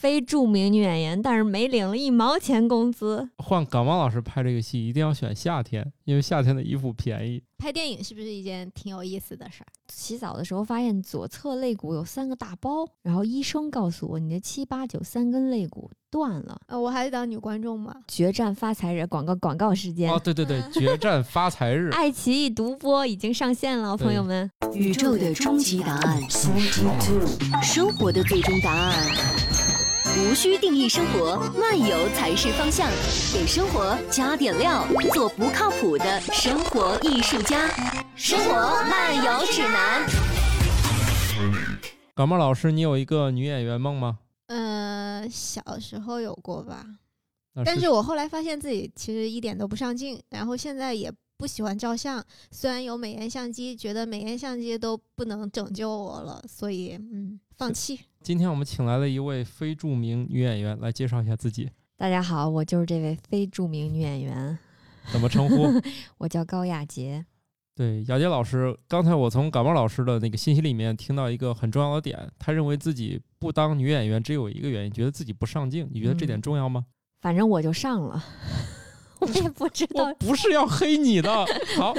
非著名女演员，但是没领了一毛钱工资。换感冒老师拍这个戏，一定要选夏天，因为夏天的衣服便宜。拍电影是不是一件挺有意思的事儿？洗澡的时候发现左侧肋骨有三个大包，然后医生告诉我你的七八九三根肋骨断了。呃，我还是当女观众吗。决战发财日广告广告时间哦，对对对，决战发财日，爱奇艺独播已经上线了，朋友们。宇宙的终极答案，生活的最终答案。无需定义生活，漫游才是方向。给生活加点料，做不靠谱的生活艺术家。生活漫游指南。感冒老师，你有一个女演员梦吗？呃，小时候有过吧，但是我后来发现自己其实一点都不上镜，然后现在也不喜欢照相。虽然有美颜相机，觉得美颜相机都不能拯救我了，所以嗯，放弃。今天我们请来了一位非著名女演员，来介绍一下自己，大家好，我就是这位非著名女演员，怎么称呼？我叫高雅洁。对，雅洁老师，刚才我从感冒老师的那个信息里面听到一个很重要的点，他认为自己不当女演员只有一个原因，觉得自己不上镜。你觉得这点重要吗？反正我就上了，我也不知道我不是要黑你的。好，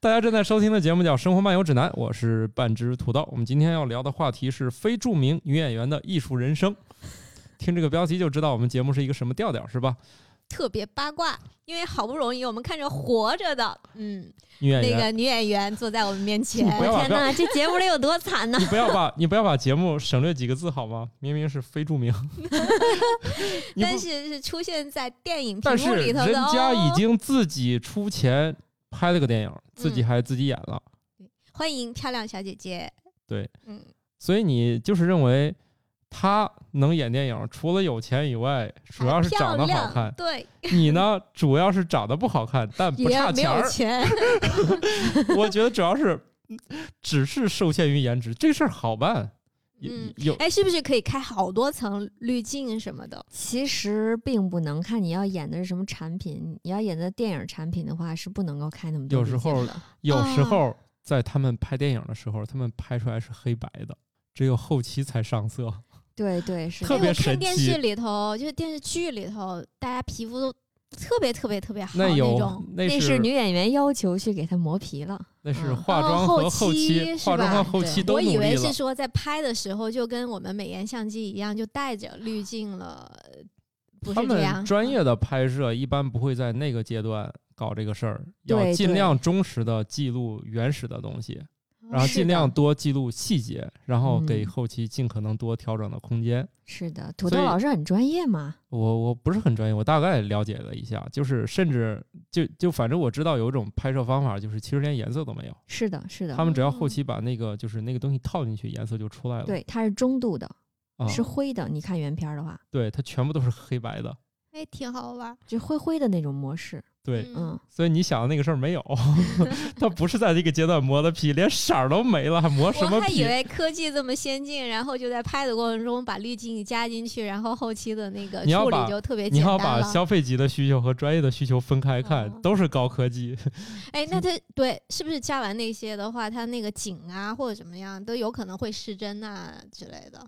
大家正在收听的节目叫《生活漫游指南》，我是半只土豆。我们今天要聊的话题是非著名女演员的艺术人生。听这个标题就知道我们节目是一个什么调调，是吧？特别八卦，因为好不容易我们看着活着的，嗯，女演员，那个女演员坐在我们面前。你，不要把天哪，这节目里有多惨呢？你？不要把你不要把节目省略几个字好吗？明明是非著名，但是是出现在电影屏幕里头的人家已哦。经自己出钱拍了个电影，自己嗯。还自己演了，欢迎漂亮小姐姐，对，嗯，所以你就是认为他能演电影，除了有钱以外，主要是长得好看。对，你呢，主要是长得不好看，但不 差钱儿。钱，我觉得主要是嗯只是受限于颜值，这事儿好办。有嗯有哎，是不是可以开好多层滤镜什么的？其实并不能看你要演的是什么产品，你要演的电影产品的话是不能够开那么多滤镜有时候的有时啊候在他们拍电影的时候，他们拍出来是黑白的，只有后期才上色。对对是的哎，特别我看神奇电视里头，就是电视剧里头，大家皮肤都特别特别特别好那有种。那那是是女演员要求去给她磨皮了。那是嗯化妆哦和后期化妆和吧后期对我以都努力了为是。说在拍的时候就跟我们美颜相机一样，就带着滤镜了，不是这样。们专业的拍摄一般不会在那个阶段搞这个事儿，要尽量忠实的记录原始的东西，然后尽量多记录细节，然后给嗯后期尽可能多调整的空间。是的，土豆老师很专业嘛。我我不是很专业，我大概了解了一下，就是甚至就就反正我知道有一种拍摄方法，就是其实连颜色都没有，是的，是的他，们只要哦后期把那个就是那个东西套进去，颜色就出来了。对，它是中度的，啊，是灰的。你看原片儿的话，对，它全部都是黑白的。哎，挺好玩。就灰灰的那种模式。对，嗯，所以你想的那个事儿没有，它不是在这个阶段磨的皮，连色儿都没了，还磨什么皮？我还以为科技这么先进，然后就在拍的过程中把滤镜加进去，然后后期的那个处理就特别你要简单了。把消费级的需求和专业的需求分开看，哦都是高科技。哎，那它对是不是加完那些的话，它那个景啊或者怎么样都有可能会失真啊之类的？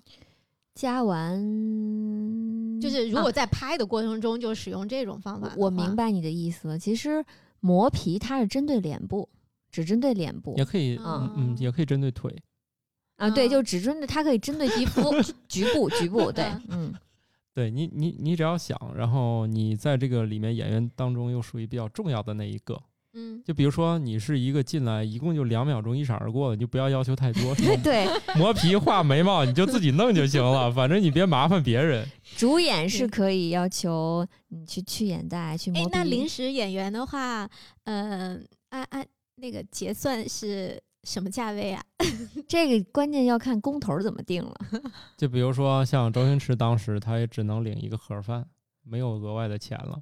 加完就是如果啊在拍的过程中就使用这种方法我明白你的意思了。其实磨皮它是针对脸部，只针对脸部也可以，哦嗯嗯，也可以针对腿。啊，对，嗯就只针对它可以针对皮肤 局部局部，对，嗯，对你，你你只要想，然后你在这个里面演员当中又属于比较重要的那一个。嗯，就比如说你是一个进来一共就两秒钟一闪而过的，你就不要要求太多，对，磨皮画眉毛你就自己弄就行了，反正你别麻烦别人。主演是可以要求你去去眼袋去磨哎皮，，那临时演员的话，嗯、按按那个结算是什么价位啊？这个关键要看工头怎么定了。就比如说像周星驰当时他也只能领一个盒饭，没有额外的钱了，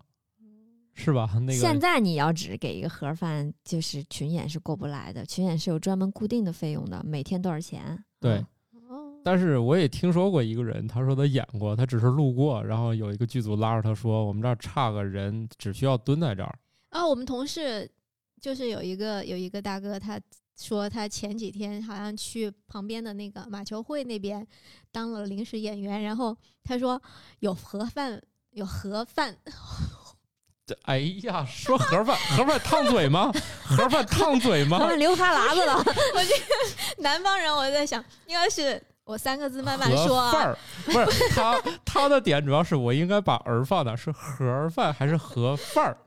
是吧？那个现在你要只给一个盒饭，就是群演是过不来的，群演是有专门固定的费用的，每天多少钱？对嗯，哦，但是我也听说过一个人，他说他演过，他只是路过，然后有一个剧组拉着他说：“我们这儿差个人，只需要蹲在这儿。啊，我们同事就是有一个有一个大哥，他说他前几天好像去旁边的那个马球会那边当了临时演员，然后他说有盒饭，有盒饭，这哎呀，说盒饭，盒饭烫嘴吗？盒饭烫嘴吗？他们流哈喇子了。我这南方人我在想应该是我三个字慢慢说啊，盒饭儿不是他他的点主要是我应该把儿放的是盒饭还是盒饭儿？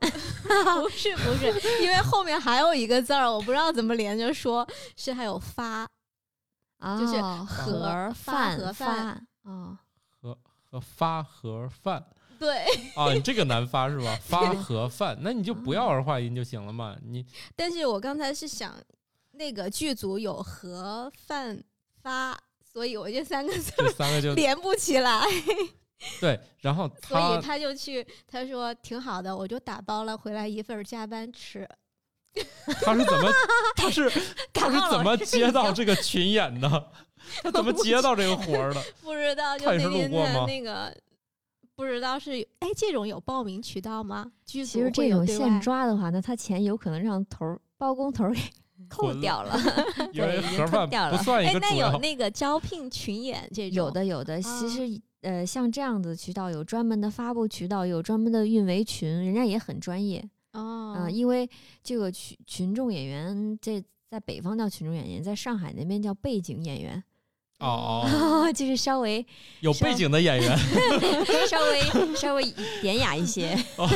不是不是，因为后面还有一个字儿，我不知道怎么连着说，是还有发，就是哦盒饭盒饭饭哦，和和发盒饭对，啊，你这个难发是吧？发盒饭，那你就不要儿化音就行了嘛。你 但是我刚才是想那个剧组有盒饭发，所以我这三个字这三个就连不起来。对，然后所以他他就去，他说挺好的，我就打包了回来一份加班吃。他是怎么他是他是怎么接到这个群演的？他怎么接到这个活儿的？不知道，就是那天的路过吗那个，不知道是哎，这种有报名渠道吗？其实这种现抓的话，那他钱有可能让头儿包工头儿给扣掉了。因为对已经盒饭吞掉了不算一哎，那有。那个招聘群演这种有的有的，啊其实呃，像这样的渠道有专门的发布渠道，有专门的运维群，人家也很专业。哦，嗯、因为这个群群众演员，这在北方叫群众演员，在上海那边叫背景演员，哦哦，就是稍微有背景的演员 稍微稍微典雅一些。哦，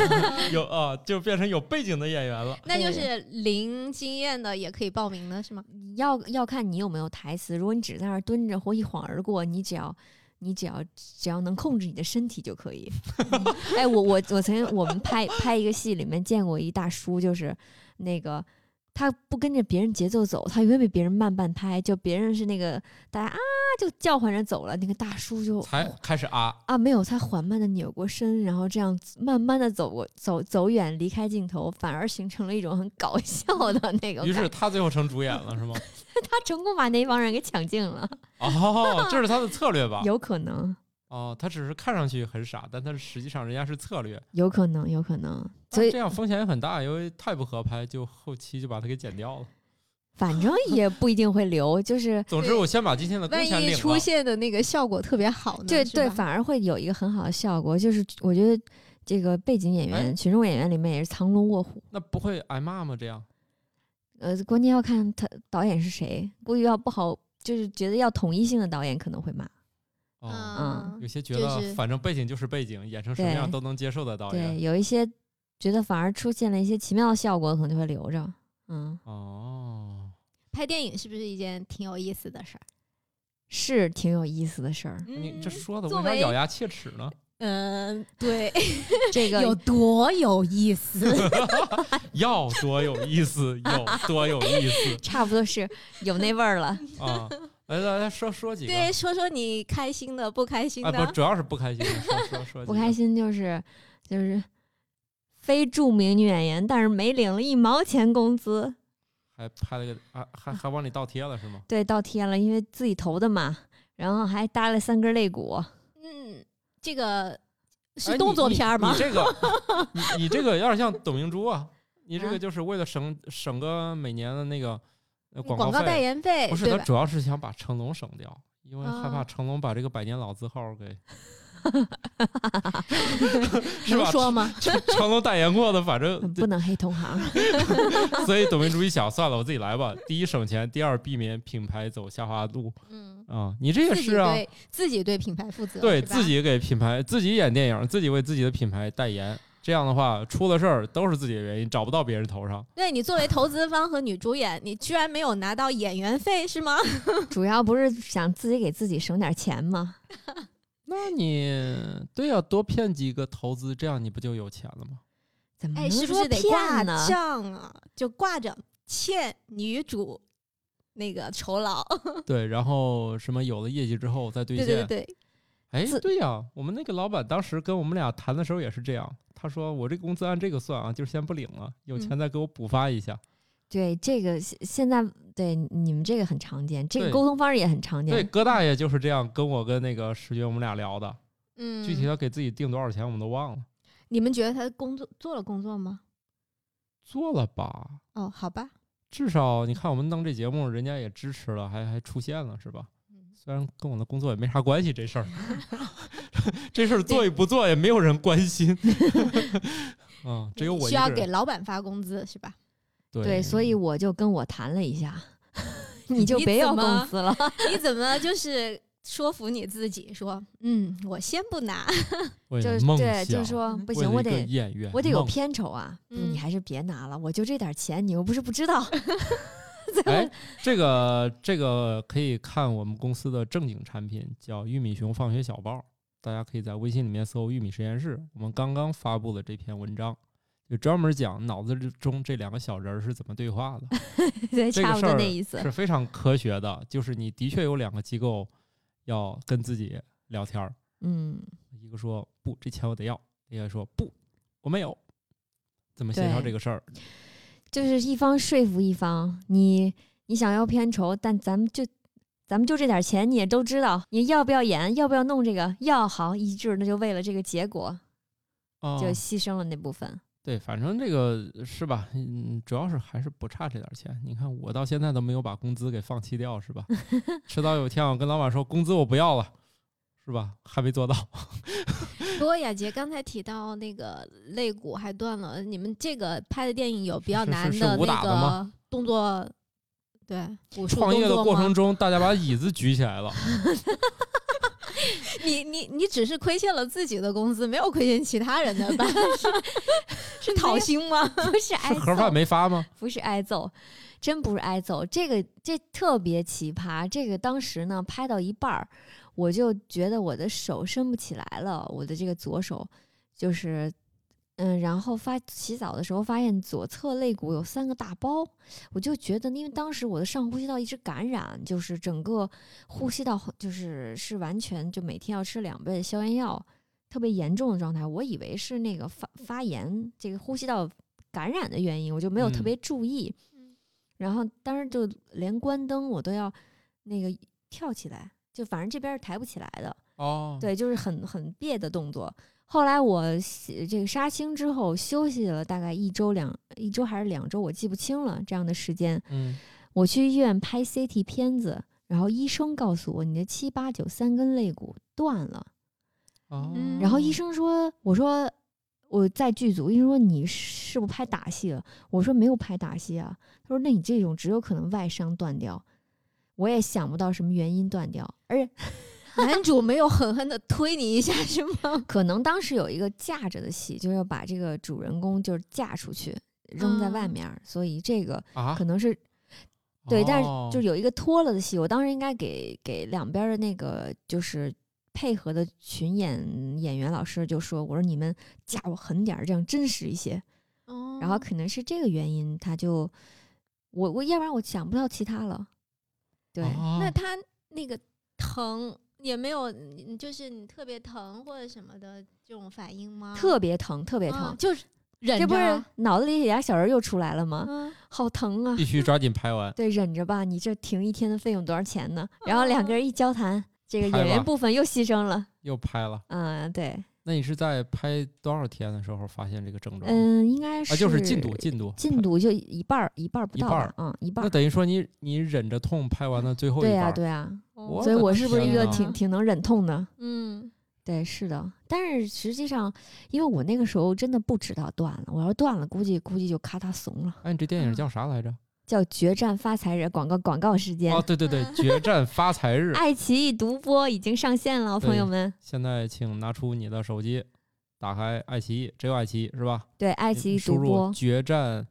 有啊，就变成有背景的演员了。那就是零经验的也可以报名的是吗？要要看你有没有台词。如果你只在那儿蹲着或一晃而过，你只要你只要只要能控制你的身体就可以。哎，我我我曾经我们拍拍一个戏，里面见过一大叔，就是那个。他不跟着别人节奏走，他永远比别人慢半拍。就别人是那个大家啊就叫唤着走了，那个大叔就才开始啊，啊没有，他缓慢的扭过身，然后这样慢慢的走过走走远，离开镜头，反而形成了一种很搞笑的那个。于是他最后成主演了，是吗？他成功把那帮人给抢镜了，哦，这是他的策略吧？有可能，哦，他只是看上去很傻，但他实际上人家是策略，有可能，有可能。所以这样风险也很大，因为太不合拍，就后期就把他给剪掉了。反正也不一定会留，就是总之，我先把今天的万一出。现的那个效果特别好呢？对对，反而会有一个很好的效果。就是我觉得这个背景演员、哎群众演员里面也是藏龙卧虎。那不会挨骂吗？这样呃，关键要看他导演是谁，估计要不好，就是觉得要统一性的导演可能会骂。哦，嗯，有些觉得反正背景就是背景，演成什么样都能接受的导对，演。有一些觉得反而出现了一些奇妙的效果，可能就会留着。嗯，哦，拍电影是不是一件挺有意思的事儿？是挺有意思的事儿。你这嗯说的作为为啥咬牙切齿呢？嗯，对，这个有多有意思？要多有意思，有多有意思差不多是有那味儿了。啊！来来来说说几个。对，说说你开心的、不开心啊，的。不，主要是不开心的，说说说几个。不开心就是就是非著名女演员，但是没领了一毛钱工资。还拍了个啊，还还往里倒贴了是吗？对，倒贴了，因为自己投的嘛，然后还搭了三根肋骨。嗯，这个哎是动作片儿吗你？你这个，你你这个有点像董明珠啊！你这啊个就是为了省省个每年的那个呃广广告代，言费，不是？他主要是想把成龙省掉，因为害怕啊成龙把这个百年老字号给 是吧？能说吗？成成龙代言过的，反正不能黑同行。所以董明珠一想，算了，我自己来吧。第一省钱，第二避免品牌走下滑路嗯，啊！你这也自己是啊，对自己对品牌负责，对自己给品牌自己演电影，自己为自己的品牌代言，这样的话出了事儿都是自己的原因，找不到别人头上。对你作为投资方和女主演，你居然没有拿到演员费是吗？主要不是想自己给自己省点钱吗？那你对呀、多骗几个投资，这样你不就有钱了吗？哎，怎么能是不是得说骗挂呢？账啊？就挂着欠女主那个酬劳。对，然后什么有了业绩之后再兑对现。对对对，哎，对呀、我们那个老板当时跟我们俩谈的时候也是这样，他说我这工资按这个算啊，就是先不领了，有钱嗯再给我补发一下。对这个现现在对你们这个很常见，这个沟通方式也很常见对，见。葛大爷就是这样跟我跟那个石军我们俩聊的，嗯，具体他给自己定多少钱我们都忘了，你们觉得他工作做了工作吗？做了吧？哦，好吧，至少你看我们弄这节目，人家也支持了，还还出现了，是吧？虽然跟我的工作也没啥关系，这事儿 这事儿做与不做也没有人关心。嗯，只有我需要给。老板发工资是吧？对对，所以我就跟我谈了一下，你就别要工资了。你怎么就是说服你自己说，嗯，我先不拿，就是对，就是说不行，我得，我得有片酬啊！不，你嗯还是别拿了，我就这点钱，你又不是不知道。哎，这个这个可以看我们公司的正经产品，叫玉米熊放学小报，大家可以在微信里面搜“玉米实验室”。我们刚刚发布的这篇文章，就专门讲脑子之中这两个小人儿是怎么对话的，对，差不这个事儿多那意思。是非常科学的。就是你的确有两个机构要跟自己聊天儿，嗯，一个说不，这钱我得要；一个说不，我没有。怎么协调这个事儿？就是一方说服一方，你你想要片酬，但咱们就咱们就这点钱，你也都知道，你要不要演，要不要弄这个？要好一致，那就为了这个结果，哦就牺牲了那部分。对，反正这个是吧？嗯，主要是还是不差这点钱。你看，我到现在都没有把工资给放弃掉，是吧？迟早有一天我跟老板说工资我不要了，是吧？还没做到。不过雅洁刚才提到那个肋骨还断了，你们这个拍的电影有比较难的那打的吗个动作，对武术创业的过程 中，大家把椅子举起来了。你你你只是亏欠了自己的工资，没有亏欠其他人的吧？是是讨薪吗？不是挨是盒饭，没发吗？不是挨揍，真不是挨揍。这个这特别奇葩。这个当时呢，拍到一半儿，我就觉得我的手伸不起来了，我的这个左手就是。嗯，然后发洗澡的时候发现左侧肋骨有三个大包，我就觉得，因为当时我的上呼吸道一直感染，就是整个呼吸道就是是完全就每天要吃两倍的消炎药，特别严重的状态。我以为是那个发发炎，这个呼吸道感染的原因，我就没有特嗯别注意。嗯然后当时就连关灯我都要那个跳起来，就反正这边是抬不起来的。哦，对，就是很很别的动作。后来我洗这个杀青之后休息了大概一周两一周还是两周，我记不清了这样的时间。嗯，我去医院拍 CT 片子，然后医生告诉我你的七八九三根肋骨断了。哦，嗯然后医生说，我说我在剧组，医生说你是不是拍打戏了？我说没有拍打戏啊。他说那你这种只有可能外伤断掉。我也想不到什么原因断掉，而且男主没有狠狠的推你一下是吗？可能当时有一个架着的戏，就是要把这个主人公就是架出去，扔在外嗯面儿，所以这个啊可，能是对，但是哦就是有一个脱了的戏，我当时应该给给两边的那个就是配合的群演演员老师就说，我说你们架我狠点儿，这样真实一些。哦然后可能是这个原因，他就我我要不然我想不到其他了。对，哦那他那个疼也没有，嗯就是你特别疼或者什么的这种反应吗？特别疼，特别疼，嗯就是忍这不是脑子里俩小人又出来了吗？嗯好疼啊！必须抓紧拍完。对，忍着吧，你这停一天的费用多少钱呢？然后两个哦人一交谈，这个演员部分又牺牲了。又拍了，嗯，对，那你是在拍多少天的时候发现这个症状？嗯，应该是啊，就是进度，进度，进度就一半儿，一半儿不到一半儿，嗯，一半那。等于说你你忍着痛拍完了最后一对呀、半儿，对呀、哦所以我是不是一个挺挺能忍痛的？嗯对，是的。但是实际上，因为我那个时候真的不知道断了，我要断了，估计估计就咔嗒怂了。哎，你这电影嗯叫啥来着？叫《决战发财日》广告广告时间，哦，对对对，决战发财日。爱奇艺独播已经上线了，朋友们。现在请拿出你的手机，打开爱奇艺，只有爱奇艺是吧？对，爱奇艺输入独播。决战。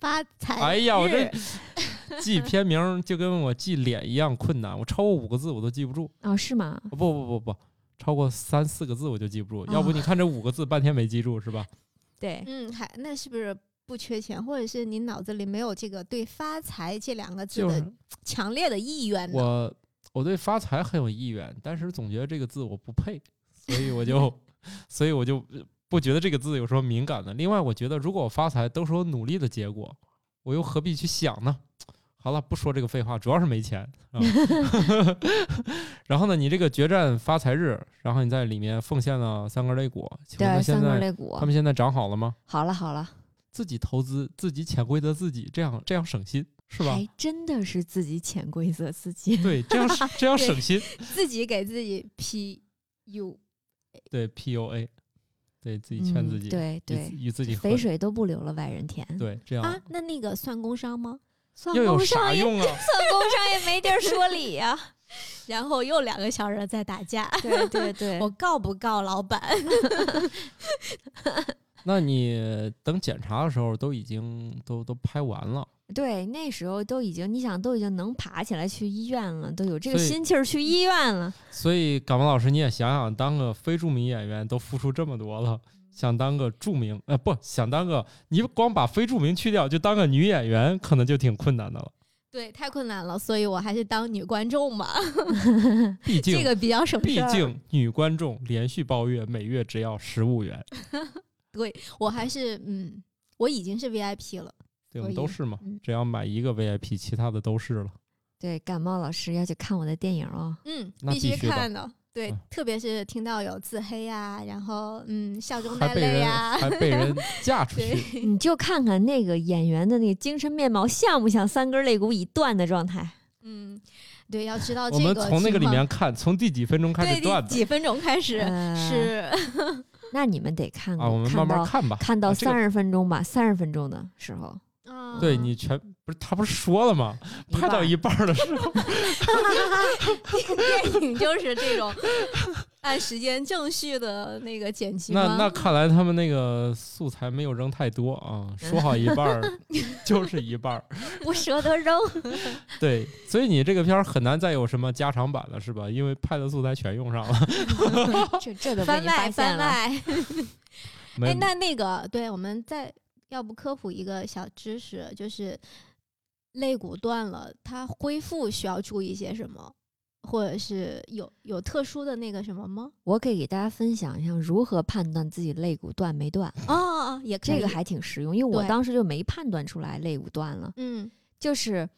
发财哎呀，我这日 记片名就跟我记脸一样困难，我超过五个字我都记不住。哦，是吗？不不不不，超过三四个字我就记不住。要不哦你看这五个字半天没记住是吧？对，嗯，还那是不是不缺钱，或者是你脑子里没有这个对发财这两个字的强烈的意愿呢？我我对发财很有意愿，但是总觉得这个字我不配，所以我就 所以我就呃不觉得这个字有什么敏感的。另外，我觉得如果我发财都是我努力的结果，我又何必去想呢？好了，不说这个废话，主要是没钱啊。然后呢，你这个决战发财日，然后你在里面奉献了三根肋骨，请问他对，现三根在肋骨他。们现在长好了吗？好了好了，自己投资，自己潜规则自己，这样这样省心是吧？还真的是自己潜规则自己。对，这样 这样省心。自己给自己 PU，对 PUA，对自己劝自己，嗯、对与对，与自己肥水都不流了外人田。对，这样啊，那那个算工伤吗？算工伤也啥用啊？算工伤也没地儿说理呀、然后又两个小人在打架，对对对，我告不告老板？那你等检查的时候都已经都都拍完了，对那时候都已经，你想都已经能爬起来去医院了，都有这个心气儿去医院了。所以感冒老师你也想想，当个非著名演员都付出这么多了，想当个著名，呃，不想当个，你光把非著名去掉，就当个女演员，可能就挺困难的了。对，太困难了，所以我还是当女观众吧，毕竟，这个比较省事儿。毕竟女观众连续包月，每月只要十五元，我还是嗯，我已经是 VIP 了。对，我们都是嘛嗯，只要买一个 VIP，其他的都是了。对，感冒老师要去看我的电影哦。嗯，必须看的。对嗯，特别是听到有自黑呀、然后嗯，笑中带泪呀、还被人 嫁出去，对，你就看看那个演员的那个精神面貌，像不像三根肋骨已断的状态？嗯，对，要知道我这个们从那个里面看，从第几分钟开始断的第几分钟开始、呃是 那你们得看啊？我们慢慢看吧。看到三十分钟吧，三十分钟的时候，啊，对你全不是他不是说了吗？拍到一半的时候，电影就是这种 按时间正序的那个剪辑吗？那那看来他们那个素材没有扔太多啊，说好一半儿 就是一半儿。不舍得扔。对，所以你这个片儿很难再有什么加长版了，是吧？因为拍的素材全用上了。这这都被番你发现外番。外。哎，那那个，对，我们再要不科普一个小知识，就是肋骨断了，它恢复需要注意些什么，或者是有有特殊的那个什么吗？我可以给大家分享一下如何判断自己肋骨断没断，哦哦，哦也可以这个还挺实用，因为我当时就没判断出来肋骨断了。嗯就是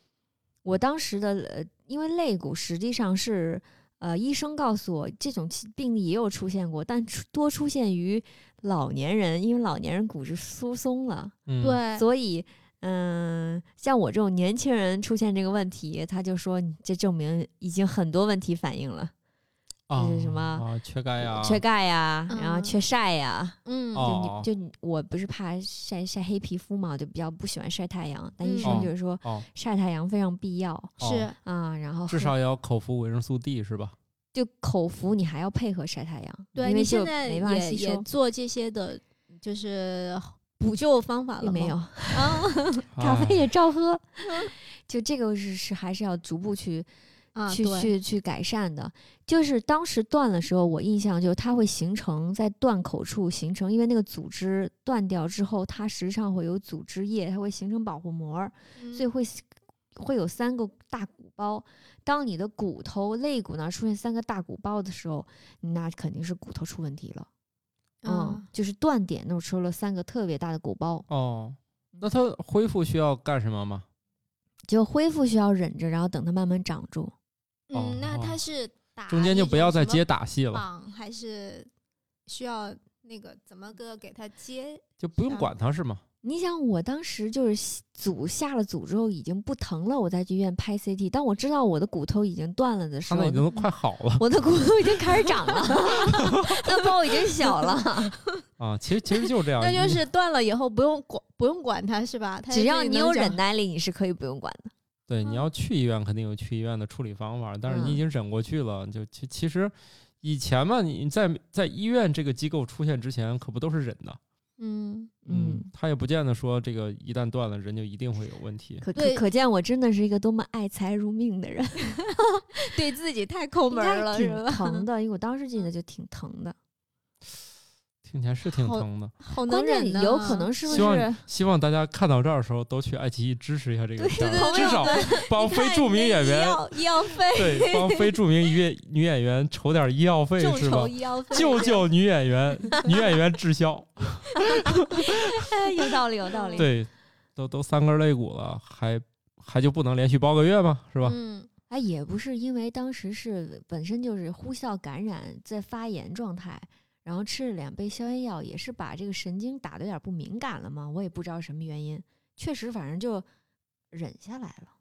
我当时的呃，因为肋骨实际上是呃，医生告诉我这种其病例也有出现过，但出多出现于老年人，因为老年人骨质疏松了，嗯，对，所以。嗯，像我这种年轻人出现这个问题，他就说你这证明已经很多问题反映了，就是什么啊？缺钙呀，缺钙呀，然后嗯。缺晒呀，嗯。哦就你就你我不是怕晒晒黑皮肤嘛，就比较不喜欢晒太阳，但医嗯。生就是说哦，晒太阳非常必要是。哦啊，然后至少也要口服维生素 D 是吧？就口服你还要配合晒太阳，对因为现在没办法也吸收，也做这些的，就是补救方法了吗？没有，啊 咖啡哎也照喝，就这个是是还是要逐步去啊，去去去改善的。就是当时断的时候，我印象就是它会形成在断口处形成，因为那个组织断掉之后，它实际上会有组织液，它会形成保护膜所以会会有三个大鼓包。当你的骨头肋骨那儿出现三个大鼓包的时候，那肯定是骨头出问题了。嗯啊，就是断点弄出了三个特别大的鼓包，哦，那它恢复需要干什么吗？就恢复需要忍着，然后等它慢慢长住。嗯，那哦它是打中间就不要再接打戏了，绑，还是需要那个怎么个给它接？就不用管它是吗？你想，我当时就是组下了组之后已经不疼了，我再去医院拍 CT。当我知道我的骨头已经断了的时候已，经快好了我的骨头已经开始长了，那包已经小了。啊。其实其实就是这 样，那就是断了以后不用管不用管它是吧？它只要你有忍耐力，你是可以不用管的。对，你要去医院肯定有去医院的处理方法，但是你已嗯经忍过去了，就其其实以前嘛，你在在医院这个机构出现之前，可不都是忍的，嗯，嗯，他也不见得说这个一旦断了，人就一定会有问题。可可对可见我真的是一个多么爱财如命的人，对自己太抠门儿了是？疼的，因为我当时记得就挺疼的。听起来是挺疼的，好能忍呢，有可能是不希望？希望大家看到这儿的时候都去爱奇艺支持一下这个片儿，至少帮非著名演员医药费对帮非著名女女演员筹点医药费是吧筹？医药费，救救女演员，女演员滞销。有道理，有道理。对，都都三根肋骨了，还还就不能连续包个月吗？是吧？嗯哎，也不是因为当时是本身就是呼啸感染在发炎状态，然后吃了两杯消炎药，也是把这个神经打的有点不敏感了嘛，我也不知道什么原因，确实反正就忍下来了，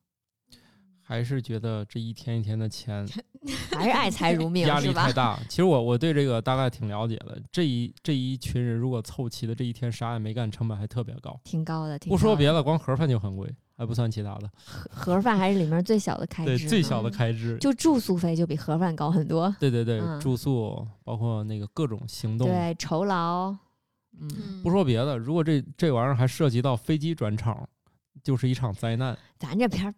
还是觉得这一天一天的钱 还是爱财如命压力太？大。其实我我对这个大概挺了解的。这一这一群人如果凑齐的这一天啥也没干，成本还特别高。挺高的，高的不说别的，光盒饭就很贵，还不算其他的。盒盒饭还是里面最小的开对，支，最小的嗯开支。就住宿费就比盒饭高很多。对对对，嗯住宿包括那个各种行动。对，酬劳，嗯，嗯不说别的，如果这这玩意儿还涉及到飞机转场，就是一场灾难，咱这片儿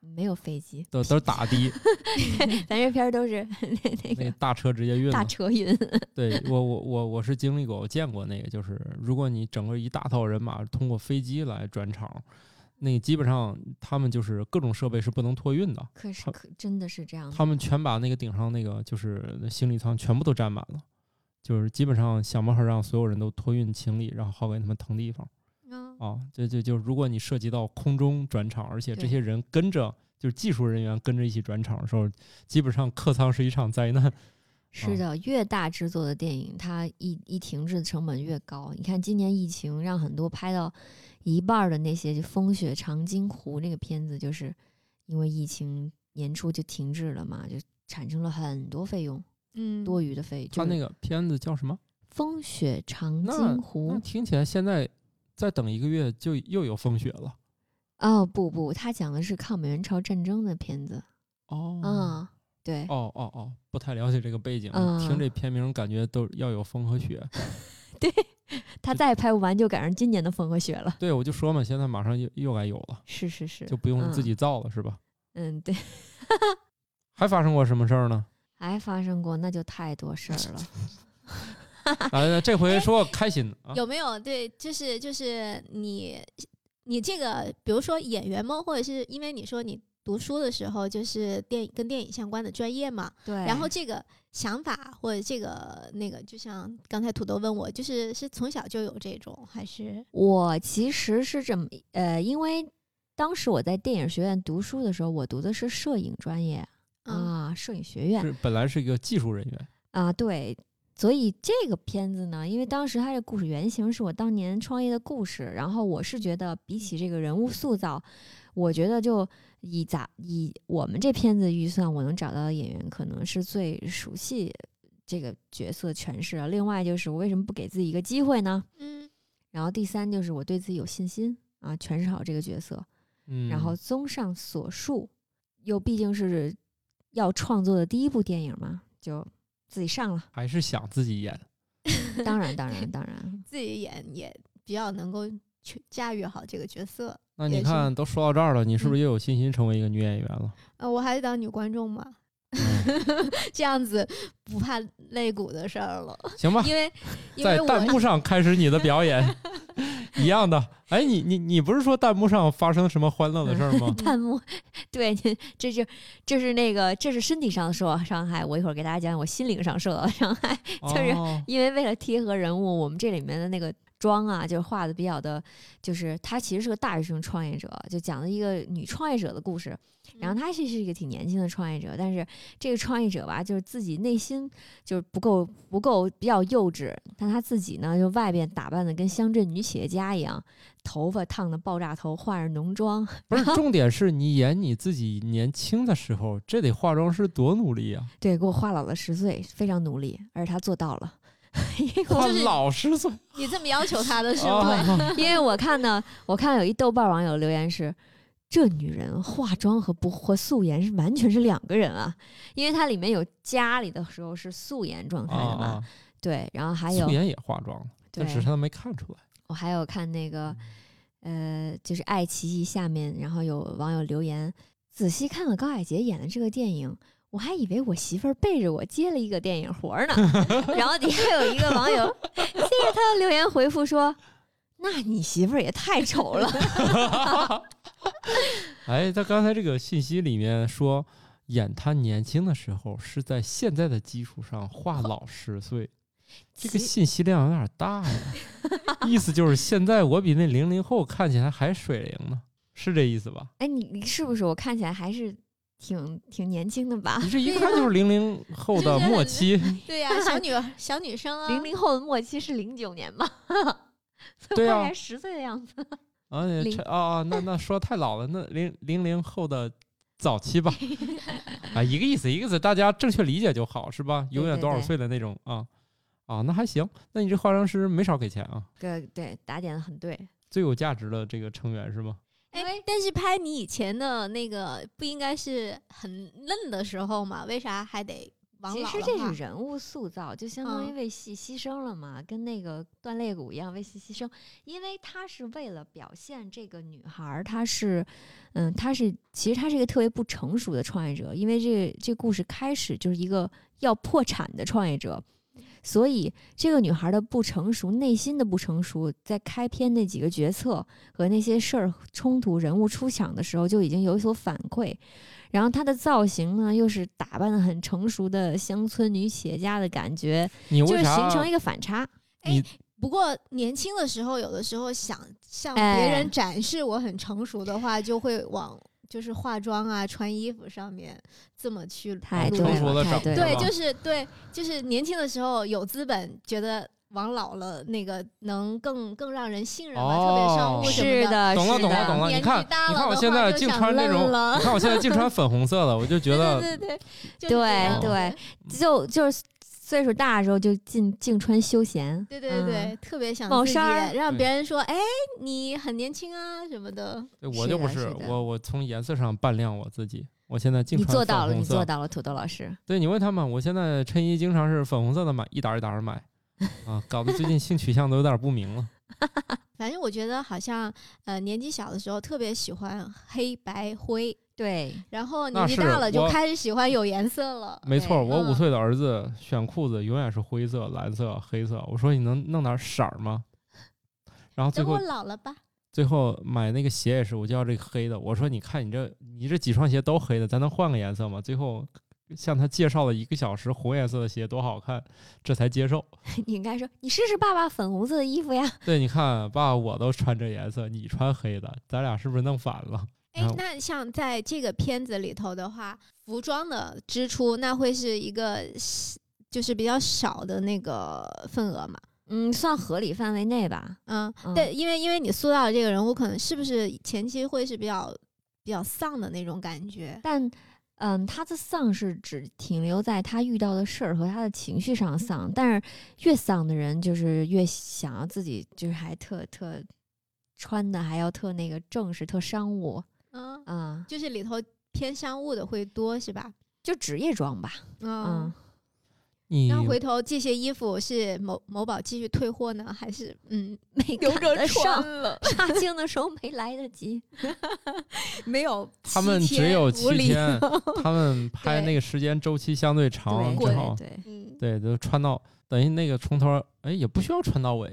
没有飞机，都都是打的，咱这片儿都是 那那个那大车直接运大了。车运。对我我我我是经历过，我见过那个，就是如果你整个一大套人马通过飞机来转场，那基本上他们就是各种设备是不能托运的，可是可真的是这样，他们全把那个顶上那个就是行李舱全部都占满了，就是基本上想办法让所有人都托运行李，然后好给他们腾地方嗯啊。这这就如果你涉及到空中转场，而且这些人跟着就是技术人员跟着一起转场的时候，基本上客舱是一场灾难。是的，越大制作的电影，它一一停滞的成本越高。你看今年疫情让很多拍到一半儿的那些就《风雪长津湖》那个片子，就是因为疫情年初就停滞了嘛，就产生了很多费用，嗯多余的费。用他那个片子叫什么？风雪长津湖听起来现在再等一个月就又有风雪了。哦，不不，他讲的是抗美援朝战争的片子。哦嗯，对，哦哦哦，不太了解这个背景，嗯听这片名感觉都要有风和雪。对他再拍不完就赶上今年的风和雪了。对，我就说嘛，现在马上又又该有了，是是是，就不用自嗯己造了，是吧？嗯，对，还发生过什么事儿呢？还发生过，那就太多事儿了。来 来，这回说开心有没有对，就是就是你你这个，比如说演员吗？或者是因为你说你读书的时候就是电影跟电影相关的专业嘛，对，然后这个想法或者这个那个，就像刚才土豆问我，就是是从小就有这种，还是我其实是这么，呃，因为当时我在电影学院读书的时候，我读的是摄影专业嗯啊，摄影学院是本来是一个技术人员，啊，对。所以这个片子呢，因为当时它的故事原型是我当年创业的故事，然后我是觉得比起这个人物塑造，我觉得就以咱以我们这片子预算，我能找到的演员可能是最熟悉这个角色诠释了。另外就是我为什么不给自己一个机会呢？嗯然后第三就是我对自己有信心啊，诠释好这个角色。嗯，然后综上所述，又毕竟是要创作的第一部电影嘛，就自己上了。还是想自己演，当然，当然，当然，自己演也比较能够去驾驭好这个角色。那你看都说到这儿了，你是不是嗯又有信心成为一个女演员了？呃，我还是当女观众嘛，嗯 这样子不怕肋骨的事儿了，行吧，因为因在弹幕上开始你的表演，一样的。哎，你你你不是说弹幕上发生什么欢乐的事儿吗？弹幕，对，这是这是那个这是身体上受到伤害，我一会儿给大家讲讲我心灵上受到的伤害。就是哦因为为了贴合人物，我们这里面的那个妆啊，就是画的比较的，就是她其实是个大学生创业者，就讲了一个女创业者的故事。然后她其实是一个挺年轻的创业者，但是这个创业者吧，就是自己内心就是不够不够比较幼稚，但她自己呢，就外边打扮的跟乡镇女企业家一样，头发烫的爆炸头，化着浓妆，不是，重点是你演你自己年轻的时候，这得化妆师多努力啊！对，给我画老了十岁，非常努力，而且她做到了。就是老十岁你这么要求他的是吗？啊，因为我看呢，我看有一豆瓣网友留言是：这女人化妆和不和素颜是完全是两个人啊，因为它里面有家里的时候是素颜状态的嘛，啊，对，然后还有素颜也化妆了，但是她没看出来。我还有看那个呃，就是爱奇艺下面，然后有网友留言，仔细看了高海杰演的这个电影。我还以为我媳妇儿背着我接了一个电影活儿呢，然后底下有一个网友谢谢他的留言回复说：“那你媳妇儿也太丑了。”哎，他刚才这个信息里面说，演他年轻的时候是在现在的基础上化老十岁，这个其信息量有点大呀。意思就是现在我比那零零后看起来还水灵呢，是这意思吧？哎，你你是不是我看起来还是挺挺年轻的吧？你这一看就是零零后的 末期，对呀、小女 小女生啊，零零后的末期是零九年吧？对啊快才十岁的样子。啊你零这啊啊，那那说太老了，那零零零后的早期吧，啊，一个意思，一个意思，大家正确理解就好，是吧？永远多少岁的那种啊啊，那还行，那你这化妆师没少给钱啊，对对，打点的很对。最有价值的这个成员是吗？哎，但是拍你以前的那个不应该是很嫩的时候吗？为啥还得往其实这是人物塑造，就相当于嗯为戏牺牲了嘛，跟那个断肋骨一样为戏牺牲。因为他是为了表现这个女孩儿，她是，嗯，她是其实她是一个特别不成熟的创业者，因为这个这故事开始就是一个要破产的创业者。所以，这个女孩的不成熟，内心的不成熟，在开篇那几个决策和那些事儿冲突、人物出场的时候，就已经有所反馈。然后她的造型呢，又是打扮的很成熟的乡村女企业家的感觉，就是形成一个反差。哎不过年轻的时候，有的时候想向别哎人展示我很成熟的话，就会往就是化妆啊、穿衣服上面这么去对就是对，就是年轻的时候有资本，觉得往老了那个能更更让人信任嘛，特别商务什么的。是的，懂了是的懂了懂了，你年看纪大你看我现在净就想穿那种，了你看我现在净穿粉红色的，我就觉 得对对对，对对，就就是岁数大的时候就净净穿休闲，对对对特别想自己帽衫让别人说，哎，你很年轻啊什么的。对 我就不是我，我从颜色上扮靓我自己。我现在净穿你做到了，你做到了，土豆老师。对你问他们，我现在衬衣经常是粉红色的买，一打一打的买，啊，搞得最近性取向都有点不明了。反正我觉得好像呃年纪小的时候特别喜欢黑白灰，对，然后年纪大了就开始喜欢有颜色了。没错，我五岁的儿子选裤子永远是灰色、蓝色、黑色。我说你能弄点色儿吗？然后最后老了吧，最后买那个鞋也是，我就要这个黑的。我说你看你这你这几双鞋都黑的，咱能换个颜色吗？最后向他介绍了一个小时红颜色的鞋多好看，这才接受。你应该说，你试试爸爸粉红色的衣服呀。对，你看爸爸，我都穿这颜色，你穿黑的，咱俩是不是弄反了？哎，那像在这个片子里头的话，服装的支出那会是一个就是比较少的那个份额嘛？嗯，算合理范围内吧。嗯，嗯对，因为因为你塑造的这个人物，可能是不是前期会是比较比较丧的那种感觉？但，嗯，他的丧是只停留在他遇到的事儿和他的情绪上丧，但是越丧的人就是越想要自己就是还特特穿的还要特那个正式、特商务嗯，啊、就是里头偏商务的会多是吧？就职业装吧。嗯那回头这些衣服是某某宝继续退货呢，还是嗯没 留着赶得上，了？杀青的时候没来得及。没有，他们只有七天，他们拍那个时间周期相对长对之后，对对，嗯，对，都穿到等于那个从头儿，哎，也不需要穿到尾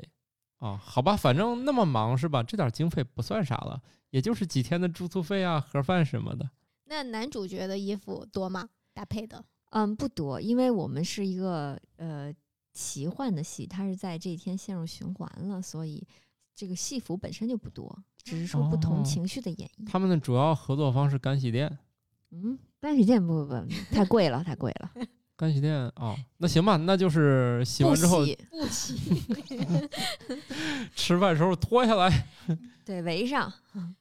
啊。好吧，反正那么忙是吧？这点经费不算啥了，也就是几天的住宿费啊、盒饭什么的。那男主角的衣服多吗？搭配的？嗯，不多，因为我们是一个呃奇幻的戏，它是在这一天陷入循环了，所以这个戏服本身就不多，只是说不哦同情绪的演绎。他们的主要合作方是干洗店，嗯，干洗店不不不，太贵了，太贵了。干洗店哦，那行吧，那就是洗完之后不洗不洗。吃饭时候脱下来。对围上，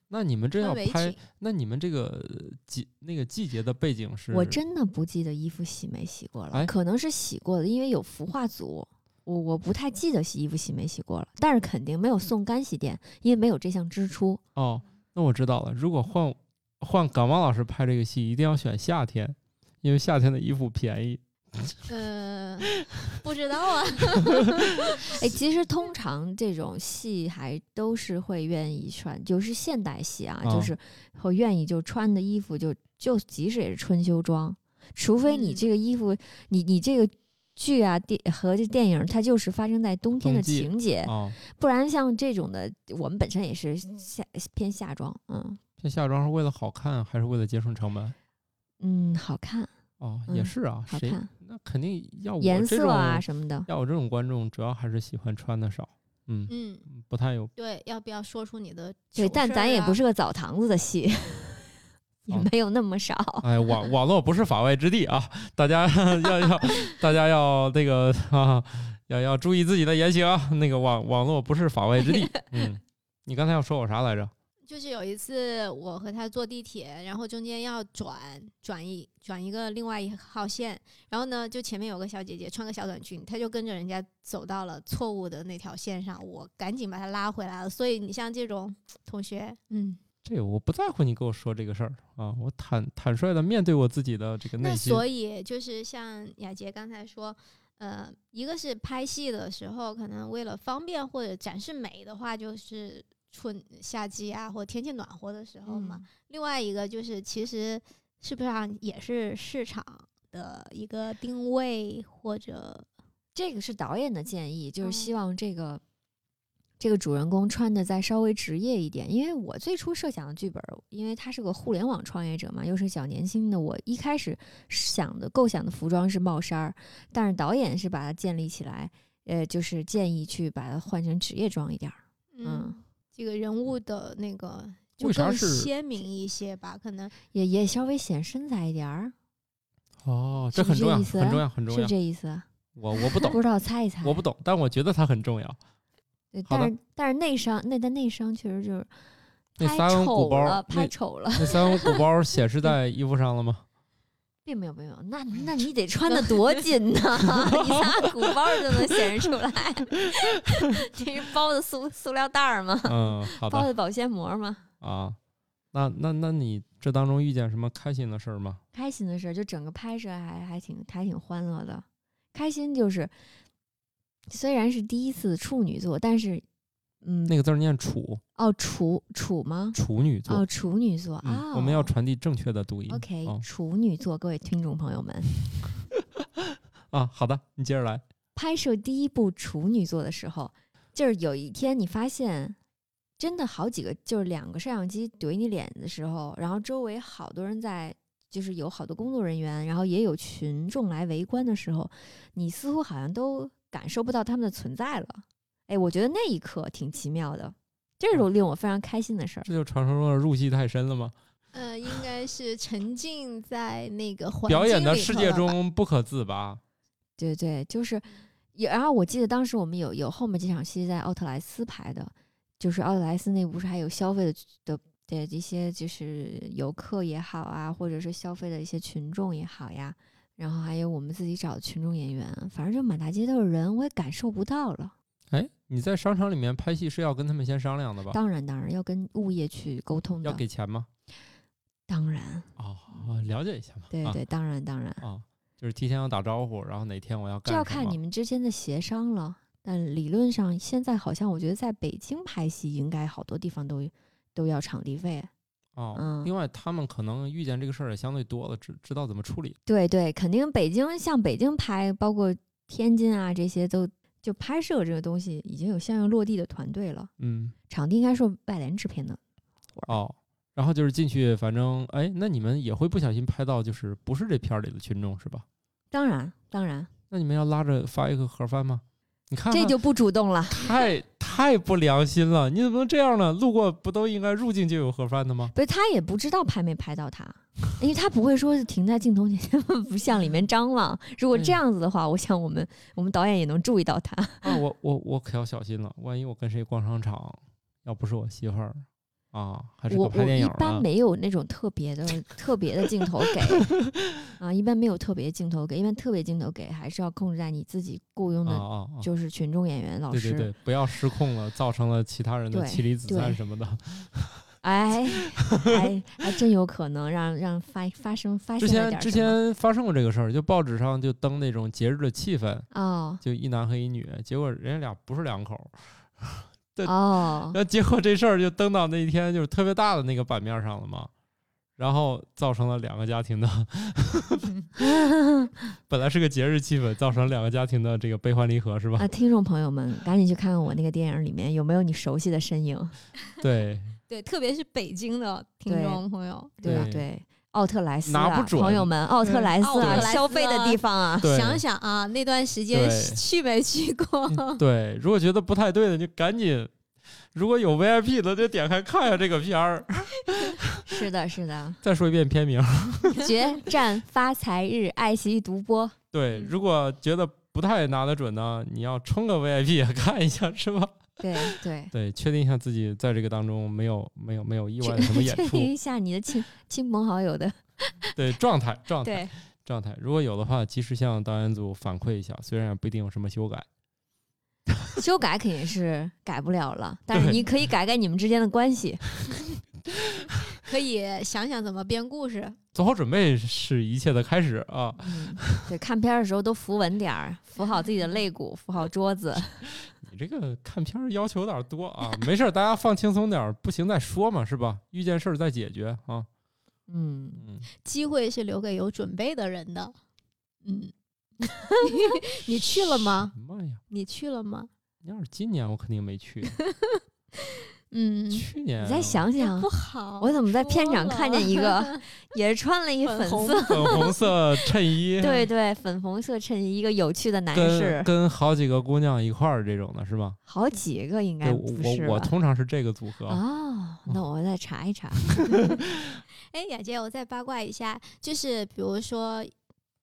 那你们这要拍，那你们这个季那个季节的背景是？我真的不记得衣服洗没洗过了，哎可能是洗过的，因为有孵化组。我我不太记得洗衣服洗没洗过了，但是肯定没有送干洗店，因为没有这项支出。哦，那我知道了。如果换换感冒老师拍这个戏，一定要选夏天，因为夏天的衣服便宜。呃，不知道啊。哎，其实通常这种戏还都是会愿意穿，就是现代戏啊，哦就是会愿意就穿的衣服就就即使也是春秋装，除非你嗯这个衣服，你你这个剧啊电和这电影它就是发生在冬天的情节，哦，不然像这种的，我们本身也是夏偏夏装，嗯偏夏装是为了好看，还是为了节省成本？嗯，好看哦，也嗯是啊，谁，那肯定要我颜色啊什么的，要我这种观众，主要还是喜欢穿的少，嗯，嗯，不太有。对，要不要说出你的对，但咱也不啊是个澡堂子的戏，也没有那么少。哎，网网络不是法外之地啊，大家 要要大家要那个啊，要要注意自己的言行啊。那个网网络不是法外之地。嗯，你刚才要说我啥来着？就是有一次我和他坐地铁，然后中间要转转一转一个另外一号线，然后呢，就前面有个小姐姐穿个小短裙，她就跟着人家走到了错误的那条线上，我赶紧把她拉回来了。所以你像这种同学，嗯，这我不在乎你跟我说这个事儿啊，我坦坦率的面对我自己的这个内心那。所以就是像雅洁刚才说，呃，一个是拍戏的时候，可能为了方便或者展示美的话，就是春夏季啊，或天气暖和的时候嘛。嗯另外一个就是，其实是不是上也是市场的一个定位，或者这个是导演的建议，就是希哦望这个、这个主人公穿的再稍微职业一点。因为我最初设想的剧本，因为他是个互联网创业者嘛，又是小年轻的，我一开始想的构想的服装是帽衫儿，但是导演是把它建立起来，呃，就是建议去把它换成职业装一点儿。嗯，这个人物的那个就更为啥是鲜明一些吧？可能也也稍微显身材一点儿，哦，这很重要，很重要，很重要是。这意思？我我不懂不，知道猜一猜。我不 懂，但我觉得它很重要。对，但是但是内伤，那的内伤确实就是拍那三文鼓包丑了，拍那丑了，那三个鼓包 显示在衣服上了吗？并没有没有。那那你得穿的多紧呢？你仨鼓包就能显示出来？这是包的塑塑料袋儿吗？嗯，好的包的保鲜膜吗？啊。那那那你这当中遇见什么开心的事儿吗？开心的事儿，就整个拍摄还还挺还挺欢乐的。开心就是，虽然是第一次处女座，但是，嗯，那个字儿念处，哦，处处吗？处女座。哦，处女座嗯，啊、我们要传递正确的读音。OK，、哦处女座，各位听众朋友们，啊，好的，你接着来。拍摄第一部处女座的时候，就是有一天你发现，真的好几个，就是两个摄像机怼你脸的时候，然后周围好多人在，就是有好多工作人员，然后也有群众来围观的时候，你似乎好像都感受不到他们的存在了。哎，我觉得那一刻挺奇妙的，这是令我非常开心的事儿。这就传说中的入戏太深了吗？呃，应该是沉浸在那个环表演的世界中不可自拔。对对，就是，也然后我记得当时我们有有后面几场戏在奥特莱斯拍的，就是奥特莱斯那不是还有消费的的的一些就是游客也好啊，或者是消费的一些群众也好呀，然后还有我们自己找的群众演员，反正就满大街都是人，我也感受不到了。哎，你在商场里面拍戏是要跟他们先商量的吧？当然当然要跟物业去沟通要，给钱吗？当然，哦，了解一下嘛。对对，当然当然，啊啊，就是提前要打招呼，然后哪天我要干这要看你们之间的协商了。但理论上，现在好像我觉得在北京拍戏，应该好多地方都都要场地费。哦。嗯另外，他们可能遇见这个事儿也相对多了，知知道怎么处理。对对，肯定北京像北京拍，包括天津啊这些都就拍摄这个东西已经有相应落地的团队了，嗯，场地应该是外联制片的。哦。然后就是进去，反正哎，那你们也会不小心拍到，就是不是这片儿里的群众是吧？当然当然，那你们要拉着发一个盒饭吗？你看看这就不主动了。太太不良心了！你怎么能这样呢？路过不都应该入境就有盒饭的吗？不是他也不知道拍没拍到他，因为他不会说是停在镜头前 不向里面张望。如果这嗯样子的话，我想我们我们导演也能注意到他。啊，我我我可要小心了，万一我跟谁逛商场，要不是我媳妇儿啊，还是我我一个拍电影儿呢？般没有那种特别的 特别的镜头给啊，一般没有特别镜头给，一般特别镜头给还是要控制在你自己雇佣的！就是群众演员老师。对对对，不要失控了，造成了其他人的妻离子散什么的。哎，还 还真有可能让让发发生发生之前之前发生过这个事儿，就报纸上就登那种节日的气氛，哦就一男和一女，结果人家俩不是两口哦然后结果这事儿就登到那一天就是特别大的那个版面上了嘛，然后造成了两个家庭的，本来是个节日气氛，造成两个家庭的这个悲欢离合，是吧？啊！听众朋友们，赶紧去看看我那个电影里面有没有你熟悉的身影。对，对，特别是北京的听众朋友，对对对，奥特莱斯啊，拿不准朋友们，奥特莱斯啊，消费的地方啊，想想啊，那段时间去没去过？对，如果觉得不太对的，就赶紧。如果有 VIP 的，就点开看一下这个片儿。是的，是的，再说一遍片名。决战发财日，爱奇艺独播。对，嗯如果觉得不太拿得准呢，你要充个 VIP 也看一下，是吧？对对，对，确定一下自己在这个当中没有没有没有意外的什么演出确，定一下你的亲亲朋好友的，对状态状态对，状态，如果有的话，及时向导演组反馈一下，虽然也不一定有什么修改。修改肯定是改不了了，但是你可以改改你们之间的关系。可以想想怎么编故事。做好准备是一切的开始啊！嗯，对，看片的时候都扶稳点儿，扶好自己的肋骨，扶好桌子。你这个看片儿要求有点多啊，没事儿，大家放轻松点儿，不行再说嘛，是吧？遇见事儿再解决啊。嗯，嗯，机会是留给有准备的人的。嗯，你去了吗？什么呀？你去了吗？你要是今年我肯定没去，嗯，去年啊你再想想不，好。我怎么在片场看见一个 也是穿了一粉色，粉红色 衬衣，对对，粉红色衬衣，一个有趣的男跟士，跟好几个姑娘一块儿这种的是吧？好几个应对，该我我我不是吧通常是这个组合。哦，那我再查一查。哎，雅洁，我再八卦一下，就是比如说，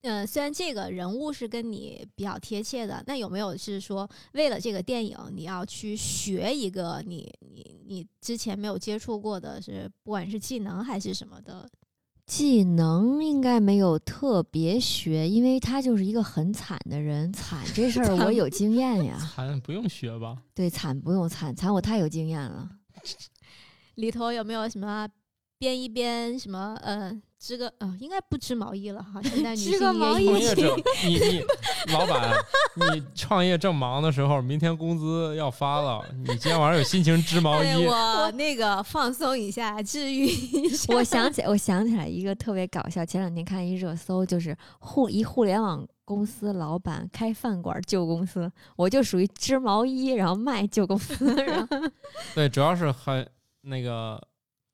呃，虽然这个人物是跟你比较贴切的，那有没有是说为了这个电影，你要去学一个你你你之前没有接触过的是，不管是技能还是什么的？技能应该没有特别学，因为他就是一个很惨的人，惨这事儿 我有经验呀。惨不用学吧？对，惨不用惨，惨我太有经验了。里头有没有什么编一编什么呃织个呃应该不织毛衣了哈，现在 女织个毛衣创业者，你你老板，你创业正忙的时候，明天工资要发了，你今天晚上有心情织毛对衣？我 那个放松一下，治愈一下。我想起我想起来一个特别搞笑，前两天看一热搜，就是互一互联网公司老板开饭馆救公司，我就属于织毛衣然后卖救公司，然后对，主要是很那个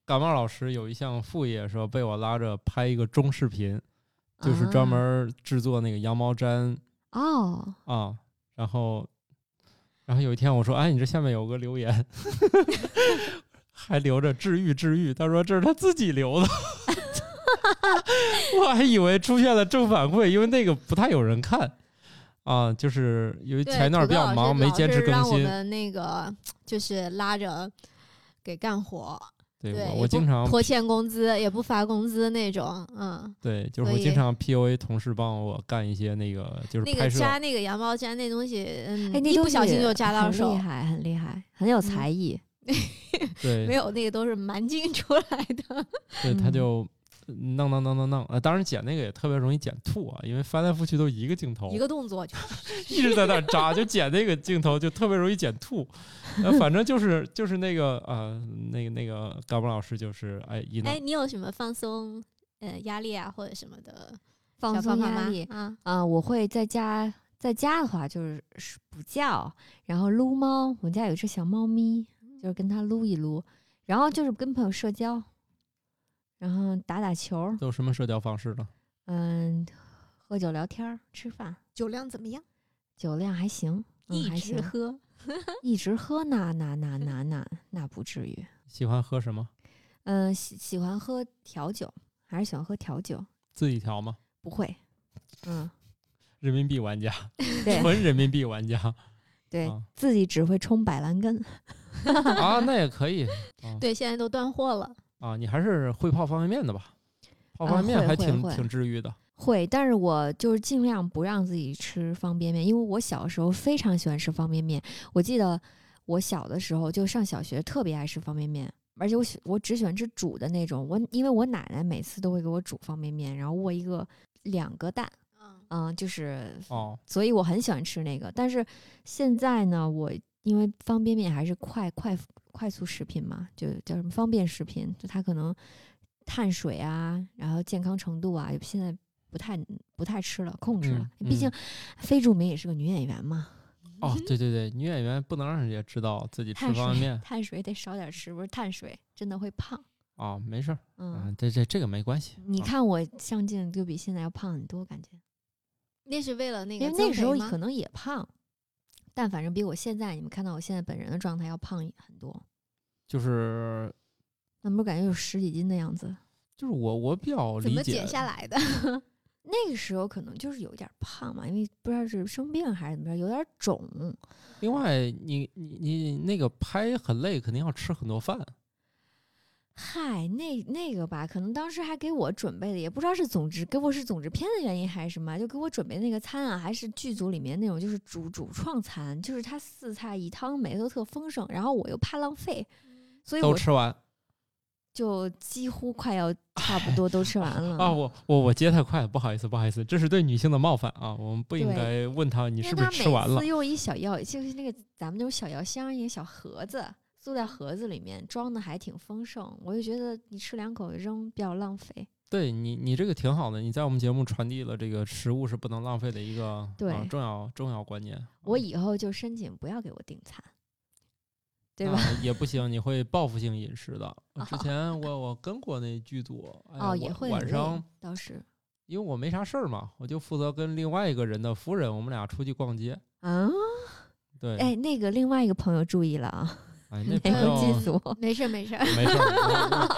感冒老师有一项副业，说被我拉着拍一个中视频，就是专门制作那个羊毛毡哦，啊。然后，然后有一天我说：“哎，你这下面有个留言，还留着治愈治愈。”他说这是他自己留的。我还以为出现了正反馈，因为那个不太有人看啊，就是因为前一段比较忙，没坚持更让我新。们那个就是拉着给干活，对，对我我经常拖欠工资，也不发工资那种，嗯。对，就是我经常 PUA 同事帮我干一些那个就是那，个扎那个羊毛毡那东西，嗯，哎，那一不小心就扎到很手厉，害，很厉害，很有嗯才艺。对没有那个都是蛮劲出来的。对，他嗯就弄弄弄弄弄，呃，当然剪那个也特别容易剪吐啊，因为翻来覆去都一个镜头，一个动作就一直在那儿扎，就剪那个镜头就特别容易剪吐。呃，反正就是就是那个呃，那个那个高博老师就是哎一弄哎，你有什么放松呃压力啊或者什么的放松压力啊？啊、我会在家，在家的话就是是补觉，然后撸猫。我家有一只小猫咪，就是跟它撸一撸，然后就是跟朋友社交，然后打打球，都有什么社交方式呢？嗯，喝酒聊天儿，吃饭，酒量怎么样？酒量还行，嗯，一还行，直喝，一直喝那那那那那那不至于。喜欢喝什么？嗯、喜喜欢喝调酒，还是喜欢喝调酒？自己调吗？不会，嗯，人民币玩家，对纯人民币玩家对，啊自己只会冲百兰根。啊，那也可以啊 对，现在都断货了。啊，你还是会泡方便面的吧？泡啊方便面还挺挺治愈的。会，但是我就是尽量不让自己吃方便面，因为我小时候非常喜欢吃方便面。我记得我小的时候就上小学，特别爱吃方便面，而且我喜我只喜欢吃煮的那种。我因为我奶奶每次都会给我煮方便面，然后握一个两个蛋，嗯，嗯，就是哦，所以我很喜欢吃那个。但是现在呢，我因为方便面还是快快快速食品嘛，就叫什么方便食品，就它可能碳水啊，然后健康程度啊，现在不太不太吃了，控制了。嗯毕竟非著名也是个女演员嘛，哦，对对对，女演员不能让人家知道自己吃方便面碳水得少点吃，不是碳水真的会胖。哦，没事儿嗯，啊，这这这个没关系。啊你看我上镜就比现在要胖很多，感觉。那是为了那个因为那时候可能也胖，但反正比我现在你们看到我现在本人的状态要胖很多。就是那不是感觉有十几斤的样子？就是我我比较理解怎么减，下来的？那个时候可能就是有点胖嘛，因为不知道是生病还是怎么着，有点肿。另外你你你那个拍很累，肯定要吃很多饭。嗨，那那个吧，可能当时还给我准备的，也不知道是总制给我是总制片的原因还是什么，就给我准备那个餐啊，还是剧组里面那种就是主主创餐，就是它四菜一汤，每个都特丰盛，然后我又怕浪费，所以我都吃完就几乎快要差不多都吃完了啊！我我我接太快了，不好意思不好意思，这是对女性的冒犯啊！我们不应该问他你是不是吃完了每次。用一小药，就是那个咱们那种小药箱，一个小盒子，塑在盒子里面装的还挺丰盛，我就觉得你吃两口扔比较浪费。对你，你这个挺好的，你在我们节目传递了这个食物是不能浪费的一个对啊、重要重要观念。我以后就申请不要给我订餐，对吧？啊也不行，你会报复性饮食的。哦之前我我跟过那剧组，哎哦，也会晚上，倒是因为我没啥事儿嘛，我就负责跟另外一个人的夫人，我们俩出去逛街。啊，对，哎，那个另外一个朋友注意了啊，哎，那没有记住，没事没事，没事儿，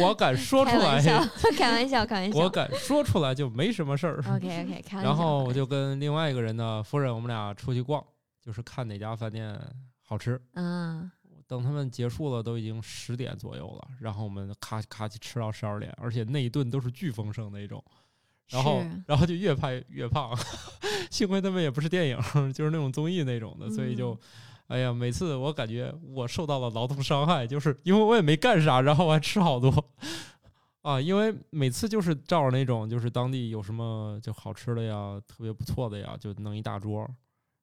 我敢 说出开玩笑来，，开玩笑，开玩笑。我敢说出来就没什么事儿。OK OK，开玩笑。然后我就跟另外一个人的夫人，我们俩出去逛，就是看哪家饭店好吃。嗯，等他们结束了，都已经十点左右了，然后我们咔咔吃到十二点，而且那一顿都是巨丰盛那种，然后然后就越拍越胖，幸亏他们也不是电影，就是那种综艺那种的，所以就嗯，哎呀，每次我感觉我受到了劳动伤害，就是因为我也没干啥，然后我还吃好多。啊，因为每次就是照着那种，就是当地有什么就好吃的呀，特别不错的呀，就弄一大桌，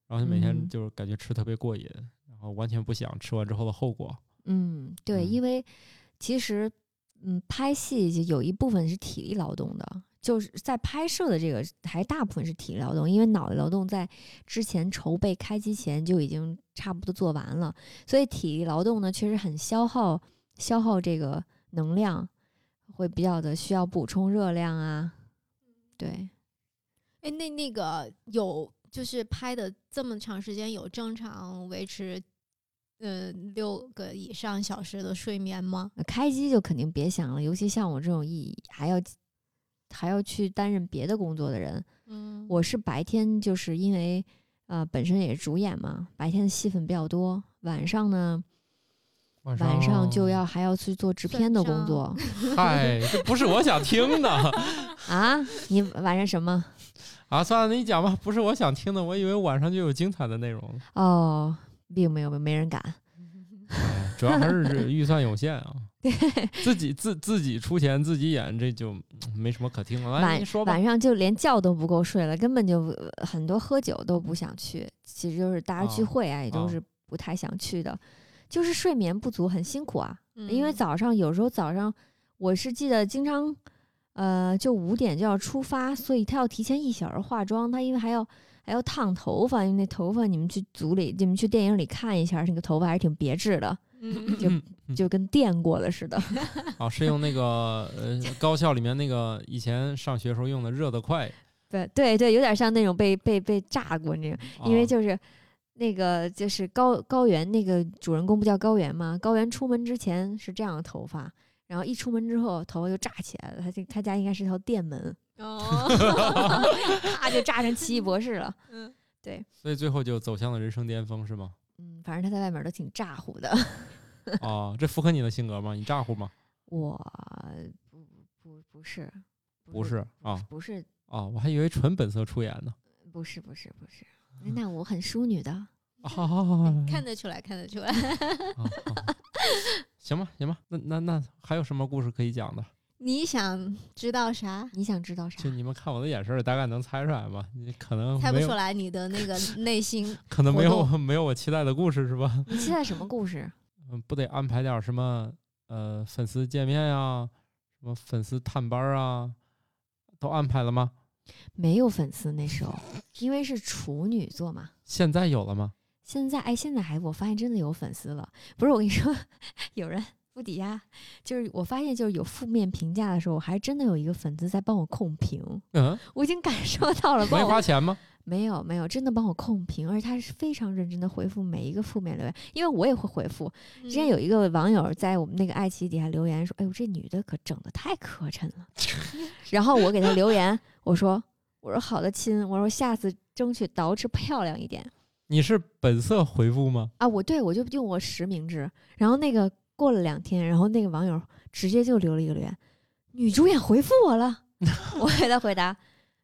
然后就每天嗯就是感觉吃特别过瘾，然后完全不想吃完之后的后果。嗯，对，嗯因为其实，嗯，拍戏就有一部分是体力劳动的，就是在拍摄的这个还大部分是体力劳动，因为脑力劳动在之前筹备开机前就已经差不多做完了，所以体力劳动呢确实很消耗消耗这个能量，会比较的需要补充热量啊，对。哎，那那个有就是拍的这么长时间，有正常维持呃六个以上小时的睡眠吗？呃开机就肯定别想了，尤其像我这种一还要还要去担任别的工作的人，嗯我是白天就是因为呃本身也是主演嘛，白天的戏份比较多，晚上呢晚晚上就要还要去做制片的工作 嗨，这不是我想听的 啊。你晚上什么？啊！算了，你讲吧，不是我想听的，我以为晚上就有精彩的内容了。哦，并没有，没人敢。哎主要还是这 预算有限啊，自己自自己出钱自己演，这就嗯没什么可听了。晚晚。上就连觉都不够睡了，根本就呃很多喝酒都不想去。其实就是大家聚啊会啊，也都啊是不太想去的，就是睡眠不足，很辛苦啊。嗯因为早上有时候早上我是记得经常，呃，就五点就要出发，所以他要提前一小时化妆，他因为还要还要烫头发，因为那头发你们去组里你们去电影里看一下，那个头发还是挺别致的，嗯就就跟电过了似的。哦，是用那个呃高校里面那个以前上学时候用的热得快，对对对，有点像那种被被被炸过那种，因为啊就是。那个就是高高原那个主人公不叫高原吗？高原出门之前是这样的头发，然后一出门之后头发就炸起来了。他这他家应该是条电门，哦，啪就炸成奇异博士了。嗯所以最后就走向了人生巅峰，是吗？嗯，反正他在外面都挺咋呼的。哦，这符合你的性格吗？你咋呼吗？我不不不是，不是啊不是啊，我还以为纯本色出演呢。不是不是不是，那我很淑女的。好好好，看得出来，看得出来。啊啊 行吧，行吧，那那那还有什么故事可以讲的？你想知道啥？你想知道啥就？你们看我的眼神儿，大概能猜出来吗？你可能，猜不出来你的那个 内心。可能没有活没有我期待的故事是吧？你期待什么故事？嗯，不得安排点儿什么呃粉丝见面呀，什么粉丝探班儿啊，都安排了吗？没有粉丝那时候，因为是处女座嘛。现在有了吗？现在哎，现在还我发现真的有粉丝了。不是我跟你说，有人不抵押，就是我发现就是有负面评价的时候，我还真的有一个粉丝在帮我控评，嗯，我已经感受到了。帮没花钱吗？没有没有，真的帮我控评，而且他是非常认真的回复每一个负面留言，因为我也会回复。之前有一个网友在我们那个爱奇艺底下留言说：“哎呦，这女的可整的太磕碜了。”然后我给他留言，我说：“我说好的亲，我说下次争取捯饬漂亮一点你是本色回复吗？啊。”我对我就用我实名制。然后那个过了两天，然后那个网友直接就留了一个留言：“女主演回复我了。”我给他回答：“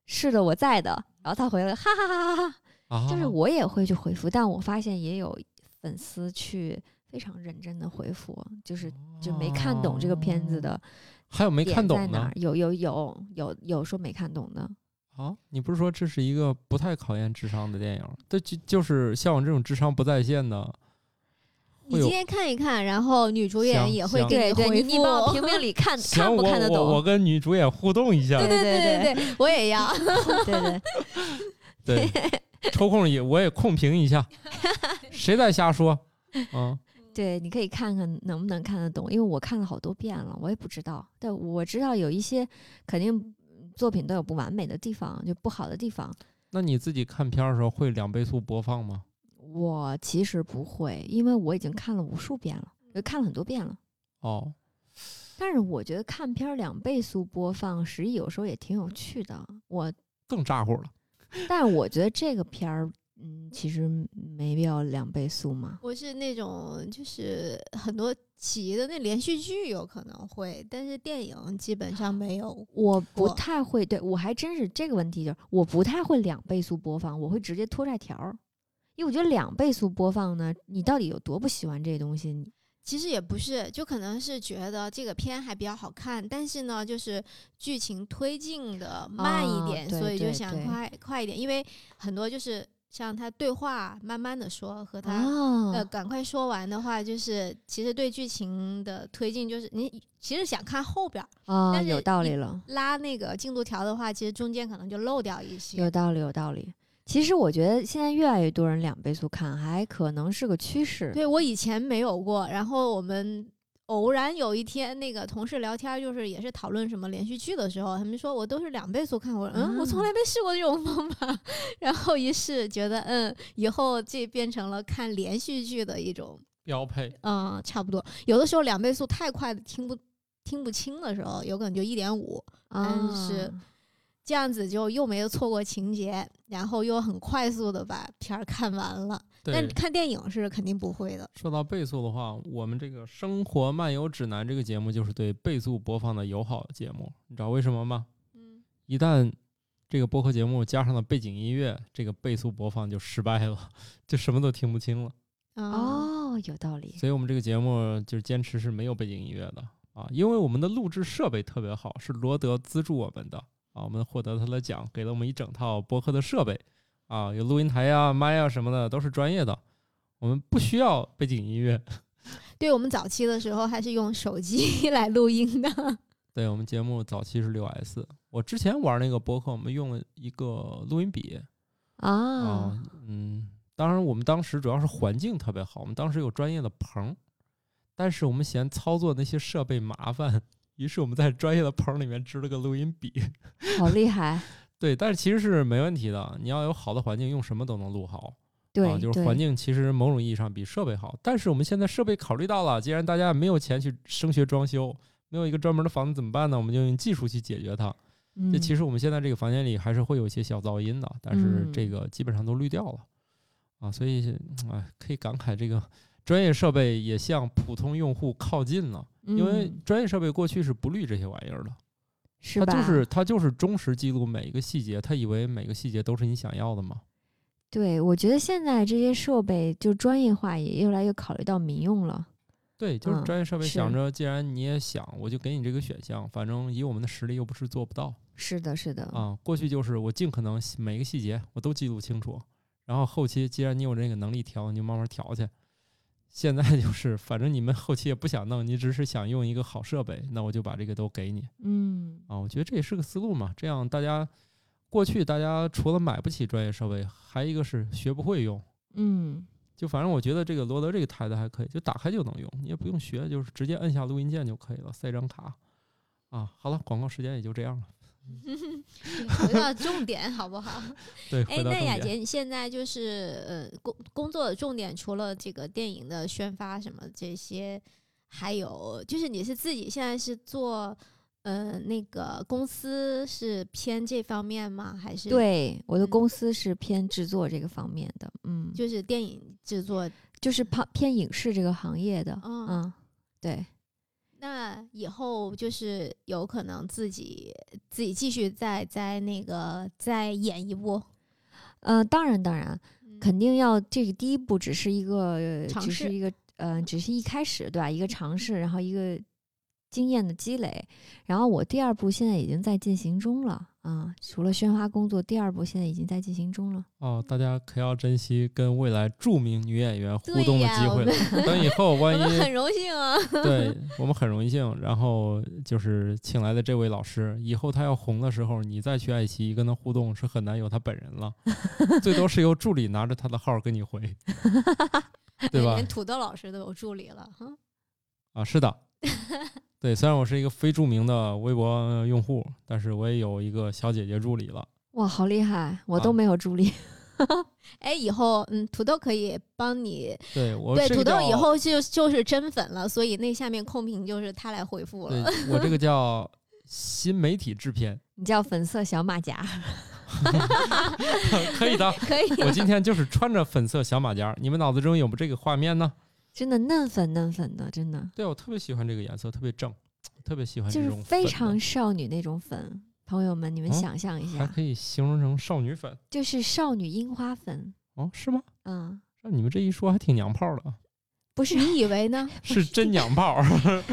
是的，我在的。”然后他回了：“哈哈哈哈哈。”啊，就是我也会去回复，但我发现也有粉丝去非常认真的回复，就是就没看懂这个片子的还有没看懂呢点在哪儿，有有有有有说没看懂的，啊？你不是说这是一个不太考验智商的电影？这就就是像我这种智商不在线的，你今天看一看，然后女主演也会给。你你帮我评评理，看行，看不看得懂？我跟女主演互动一下，对对对对对，我也要。对对，对，抽空也我也控评一下，谁在瞎说？嗯，对，你可以看看能不能看得懂，因为我看了好多遍了，我也不知道，但我知道有一些肯定嗯作品都有不完美的地方，就不好的地方。那你自己看片儿的时候会两倍速播放吗？我其实不会，因为我已经看了无数遍了，就看了很多遍了。哦，但是我觉得看片儿两倍速播放，实际有时候也挺有趣的。我，更咋呼了。但是我觉得这个片儿，嗯，其实没必要两倍速嘛。我是那种就是很多集的那连续剧有可能会，但是电影基本上没有。我不太会，对我还真是这个问题，就是我不太会两倍速播放，我会直接拖拽条儿，因为我觉得两倍速播放呢，你到底有多不喜欢这东西？你其实也不是，就可能是觉得这个片还比较好看，但是呢，就是剧情推进的慢一哦点，对所以就想快快一点，因为很多就是像他对话慢慢的说和他。啊，呃，赶快说完的话，就是其实对剧情的推进，就是你其实想看后边儿但是有道理了。拉那个进度条的话，其实中间可能就漏掉一些。有道理，有道理。其实我觉得现在越来越多人两倍速看，还可能是个趋势。对我以前没有过，然后我们偶然有一天那个同事聊天，就是也是讨论什么连续剧的时候，他们说我都是两倍速看，我说嗯，我从来没试过这种方法，然后一试觉得嗯，以后这变成了看连续剧的一种，标配。嗯，差不多。有的时候两倍速太快的听不听不清的时候，有可能就一点五，但是啊这样子就又没有错过情节，然后又很快速的把片儿看完了。但，看电影是肯定不会的。说到倍速的话，我们这个《生活漫游指南》这个节目就是对倍速播放的友好节目，你知道为什么吗？嗯，一旦这个播客节目加上了背景音乐，这个倍速播放就失败了，就什么都听不清了。哦，哦，有道理。所以我们这个节目就是坚持是没有背景音乐的啊，因为我们的录制设备特别好，是罗德资助我们的啊，我们获得他的奖，给了我们一整套播客的设备啊，有录音台呀、麦呀什么的，都是专业的，我们不需要背景音乐。对我们早期的时候还是用手机 来录音的。对我们节目早期是六 S，我之前玩那个播客，我们用了一个录音笔啊啊，嗯，当然我们当时主要是环境特别好，我们当时有专业的棚，但是我们嫌操作那些设备麻烦，于是我们在专业的棚里面支了个录音笔。好厉害！对，但是其实是没问题的，你要有好的环境，用什么都能录好。对，啊，就是环境其实某种意义上比设备好，但是我们现在设备考虑到了，既然大家没有钱去升学装修，没有一个专门的房子怎么办呢？我们就用技术去解决它。这其嗯实我们现在这个房间里还是会有一些小噪音的，但是这嗯个基本上都滤掉了啊，所以哎，可以感慨这个专业设备也向普通用户靠近了，因为嗯专业设备过去是不滤这些玩意儿的，是吧？它就是它就是忠实记录每一个细节，它以为每个细节都是你想要的嘛。对，我觉得现在这些设备就专业化，也越来越考虑到民用了。对，就是嗯专业设备想着，既然你也想，我就给你这个选项，反正以我们的实力又不是做不到是的，是的，啊。过去就是我尽可能细每个细节我都记录清楚，然后后期既然你有这个能力调，你就慢慢调去。现在就是，反正你们后期也不想弄，你只是想用一个好设备，那我就把这个都给你嗯，啊。我觉得这也是个思路嘛，这样大家过去大家除了买不起专业设备，还一个是学不会用。嗯，就反正我觉得这个罗德这个台子还可以，就打开就能用，你也不用学，就是直接摁下录音键就可以了，塞张卡。啊，好了，广告时间也就这样了。回到重点好不好？对。那雅洁，你现在就是呃工工作的重点，除了这个电影的宣发什么这些，还有就是你是自己现在是做呃那个公司是偏这方面吗？还是对，我的嗯公司是偏制作这个方面的，嗯，就是电影制作？就是偏偏影视这个行业的，嗯嗯，对，那以后就是有可能自己自己继续再再那个再演一部，呃，当然当然，嗯肯定要这个第一步只是一个，呃尝试只是一个，呃，只是一开始，对吧？一个尝试，然后一个经验的积累，然后我第二步现在已经在进行中了啊、除了宣发工作，第二步现在已经在进行中了。哦，大家可要珍惜跟未来著名女演员互动的机会了。等以后 万一很荣幸啊。对我们很荣幸，然后就是请来的这位老师，以后他要红的时候，你再去爱奇艺跟他互动是很难有他本人了，最多是由助理拿着他的号跟你回，对吧连？土豆老师都有助理了，哈。啊，是的，对，虽然我是一个非著名的微博呃用户，但是我也有一个小姐姐助理了。哇，好厉害！我啊都没有助理。哎，以后嗯，土豆可以帮你。对我对，土豆以后就就是真粉了，所以那下面控评就是他来回复对了。我这个叫新媒体制片，你叫粉色小马甲，可以的。可以，我今天就是穿着粉色小马甲，你们脑子中有没有这个画面呢？真的嫩粉嫩粉的，真的对，我特别喜欢这个颜色，特别正，特别喜欢就是非常少女那种粉。朋友们，你们哦想象一下，还可以形容成少女粉就是少女樱花粉。哦，是吗？嗯，那你们这一说还挺娘炮的啊，不是，你以为呢？是真娘炮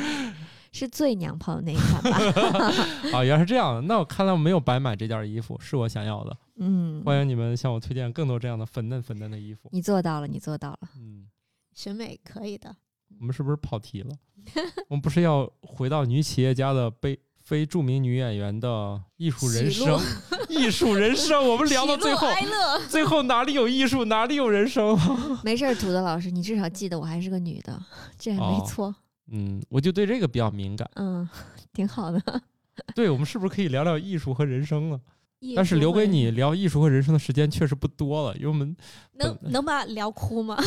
是最娘炮的那一款吧？啊！原来是这样的，那我看来我没有白买这件衣服，是我想要的。嗯，欢迎你们向我推荐更多这样的粉嫩粉嫩的衣服。你做到了，你做到了。嗯，审美可以的。我们是不是跑题了？我们不是要回到女企业家的非非著名女演员的艺术人生？艺术人生，我们聊到最后，最后哪里有艺术，哪里有人生？没事儿，土豆老师，你至少记得我还是个女的，这还没哦错。嗯，我就对这个比较敏感。嗯，挺好的。对，我们是不是可以聊聊艺术和人生了？艺但是留给你聊艺术和人生的时间确实不多了，因为我们能能把聊哭吗？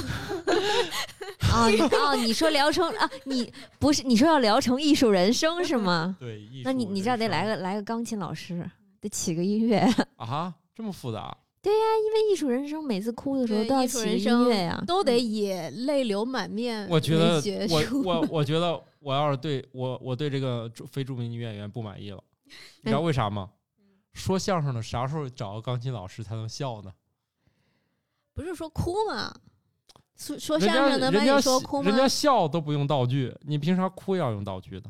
哦你哦，你说聊成啊？你不是你说要聊成艺术人生是吗？对艺术那你你这样得来个来个钢琴老师，得起个音乐，啊，这么复杂？对呀，因为艺术人生每次哭的时候都要起个音乐呀。都得也泪流满面我觉得我我我觉得我要是对我我对这个著非著名女演员不满意了，你知道为啥吗？说相声的啥时候找个钢琴老师才能笑呢？不是说哭吗？说说相声能把人家你说哭吗人？家笑都不用道具，你凭啥哭要用道具的？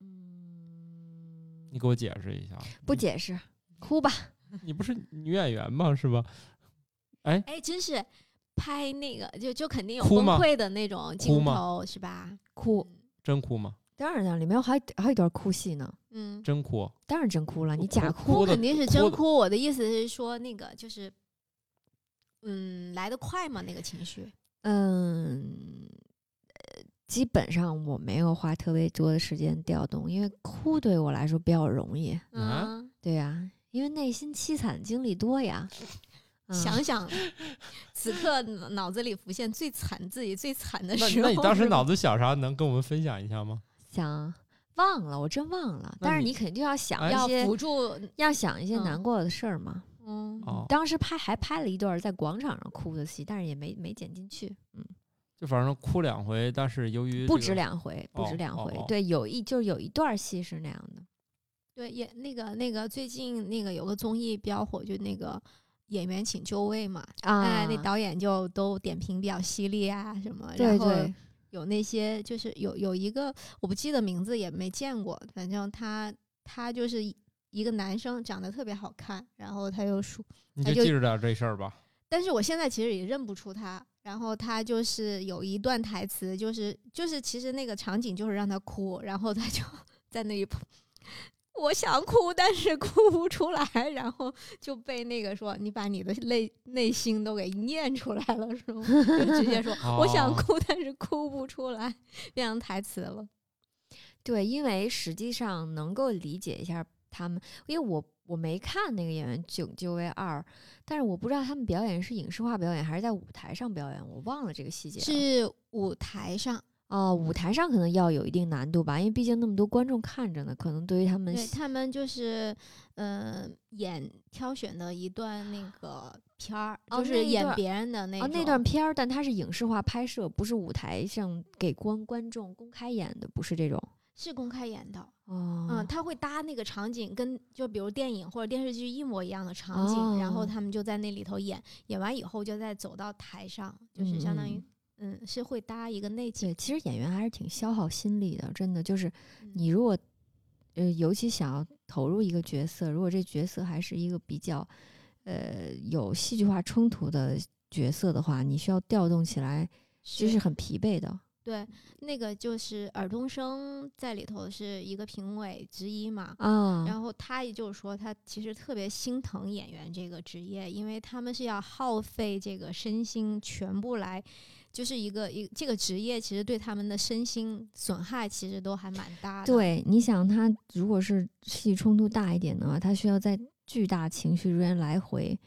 嗯，你给我解释一下。不解释，哭吧。你不是女演员吗？是吧？哎，哎，真是拍那个就就肯定有崩溃的那种镜头是吧？哭，真哭吗？当然了，里面还还有一段哭戏呢。嗯，真哭？当然真哭了，你假哭的哭肯定是真哭。我的意思是说那个就是，嗯，来得快吗？那个情绪？嗯，呃基本上我没有花特别多的时间调动，因为哭对我来说比较容易。啊嗯，对呀、因为内心凄惨经历多呀。嗯想想此刻脑脑子里浮现最惨自己最惨的那时候。那你当时脑子想啥？能跟我们分享一下吗？想忘了，我真忘了。但是你你肯定要想哎要一些，扶住，要想一些嗯难过的事儿嘛。嗯，哦，当时拍还拍了一段在广场上哭的戏，但是也没没剪进去。嗯，就反正哭两回，但是由于不这个止两回，不止哦两回。对，有一就有一段戏是那样的。对，也那个那个最近那个有个综艺比较火，就那个演员请就位嘛，啊，哎，那导演就都点评比较犀利啊什么，对然后对，有那些就是有有一个我不记得名字也没见过，反正他他就是一一个男生长得特别好看，然后他又说，你他就就记着点这事儿吧。但是我现在其实也认不出他。然后他就是有一段台词，就是就是其实那个场景就是让他哭，然后他就 在那里，我想哭，但是哭不出来，然后就被那个说你把你的内内心都给念出来了，是吗？就直接说 我想哦哭，但是哭不出来，变成台词了。对，因为实际上能够理解一下他们，因为我我没看那个演员《九九位二》，但是我不知道他们表演是影视化表演还是在舞台上表演，我忘了这个细节。是舞台上，哦，舞台上可能要有一定难度吧，因为毕竟那么多观众看着呢，可能对于他们对他们就是呃演挑选的一段那个片儿，哦就是演别人的那。那段片儿，但它是影视化拍摄，不是舞台上给观观众公开演的，不是这种。是公开演的，哦，嗯，他会搭那个场景跟就比如电影或者电视剧一模一样的场景，然后哦他们就在那里头演，演完以后就再走到台上，就是相当于嗯是会搭一个内景。对，其实演员还是挺消耗心力的，真的就是嗯你如果呃，尤其想要投入一个角色，如果这角色还是一个比较呃有戏剧化冲突的角色的话，你需要调动起来，其实是很疲惫的。对，那个就是尔冬升在里头是一个评委之一嘛，啊，然后他也就是说，他其实特别心疼演员这个职业，因为他们是要耗费这个身心全部来，就是一个一这个职业其实对他们的身心损害其实都还蛮大的。，对，你想他如果是戏冲突大一点的话，他需要在巨大情绪之间来回，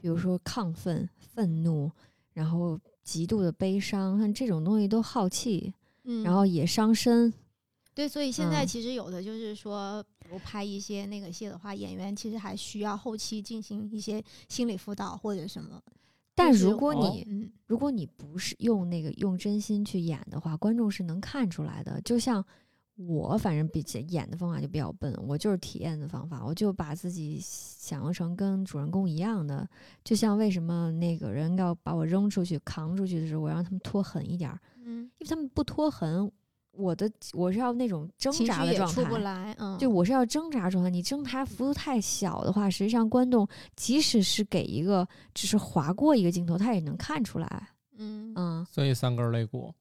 比如说亢奋、愤怒，然后极度的悲伤，像这种东西都耗气，嗯，然后也伤身。对，所以现在嗯其实有的就是说，比如拍一些那个戏的话，演员其实还需要后期进行一些心理辅导或者什么。但如果你嗯如果你不是用那个用真心去演的话，观众是能看出来的。就像我，反正比起演的方法就比较笨，我就是体验的方法，我就把自己想象成跟主人公一样的。就像为什么那个人要把我扔出去、扛出去的时候，我让他们拖狠一点儿，嗯，因为他们不拖狠，我的我是要那种挣扎的状态。出不来。嗯，就我是要挣扎状态，你挣扎幅度太小的话，实际上观众即使是给一个只是划过一个镜头，他也能看出来。嗯嗯，所以三根肋骨。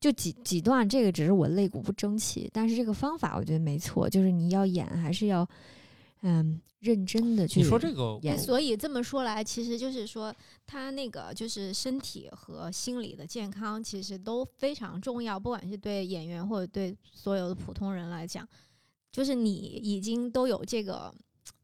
就几几段，这个只是我肋骨不争气，但是这个方法我觉得没错，就是你要演还是要嗯认真的去。你说这个，演所以这么说来，其实就是说，他那个就是身体和心理的健康，其实都非常重要，不管是对演员或者对所有的普通人来讲，就是你已经都有这个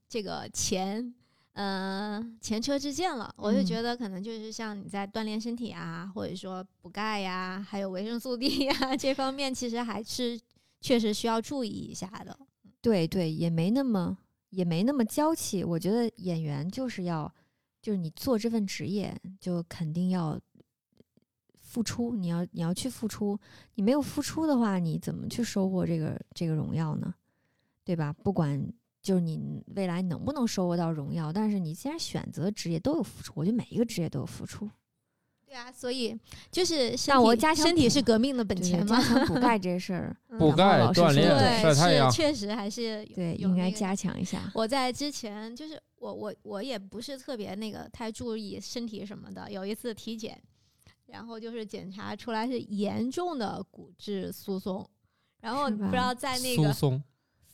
这个前呃前车之鉴了，我就嗯觉得可能就是像你在锻炼身体啊，或者说补钙呀，还有维生素 D 呀这方面，其实还是确实需要注意一下的。对对，也没那么也没那么娇气。我觉得演员就是要，就是你做这份职业，就肯定要付出，你要你要去付出。你没有付出的话，你怎么去收获这个这个荣耀呢？对吧？不管就是你未来能不能收获到荣耀，但是你既然选择职业都有付出，我觉得每一个职业都有付出。对啊，所以就是像我体加强身体是革命的本钱嘛加。强补钙这事儿，嗯补钙老师说锻炼对，是晒太阳确实还是对，应该加强一下。我在之前就是我我我也不是特别那个太注意身体什么的，有一次体检，然后就是检查出来是严重的骨质疏松，然后不知道在那个疏松，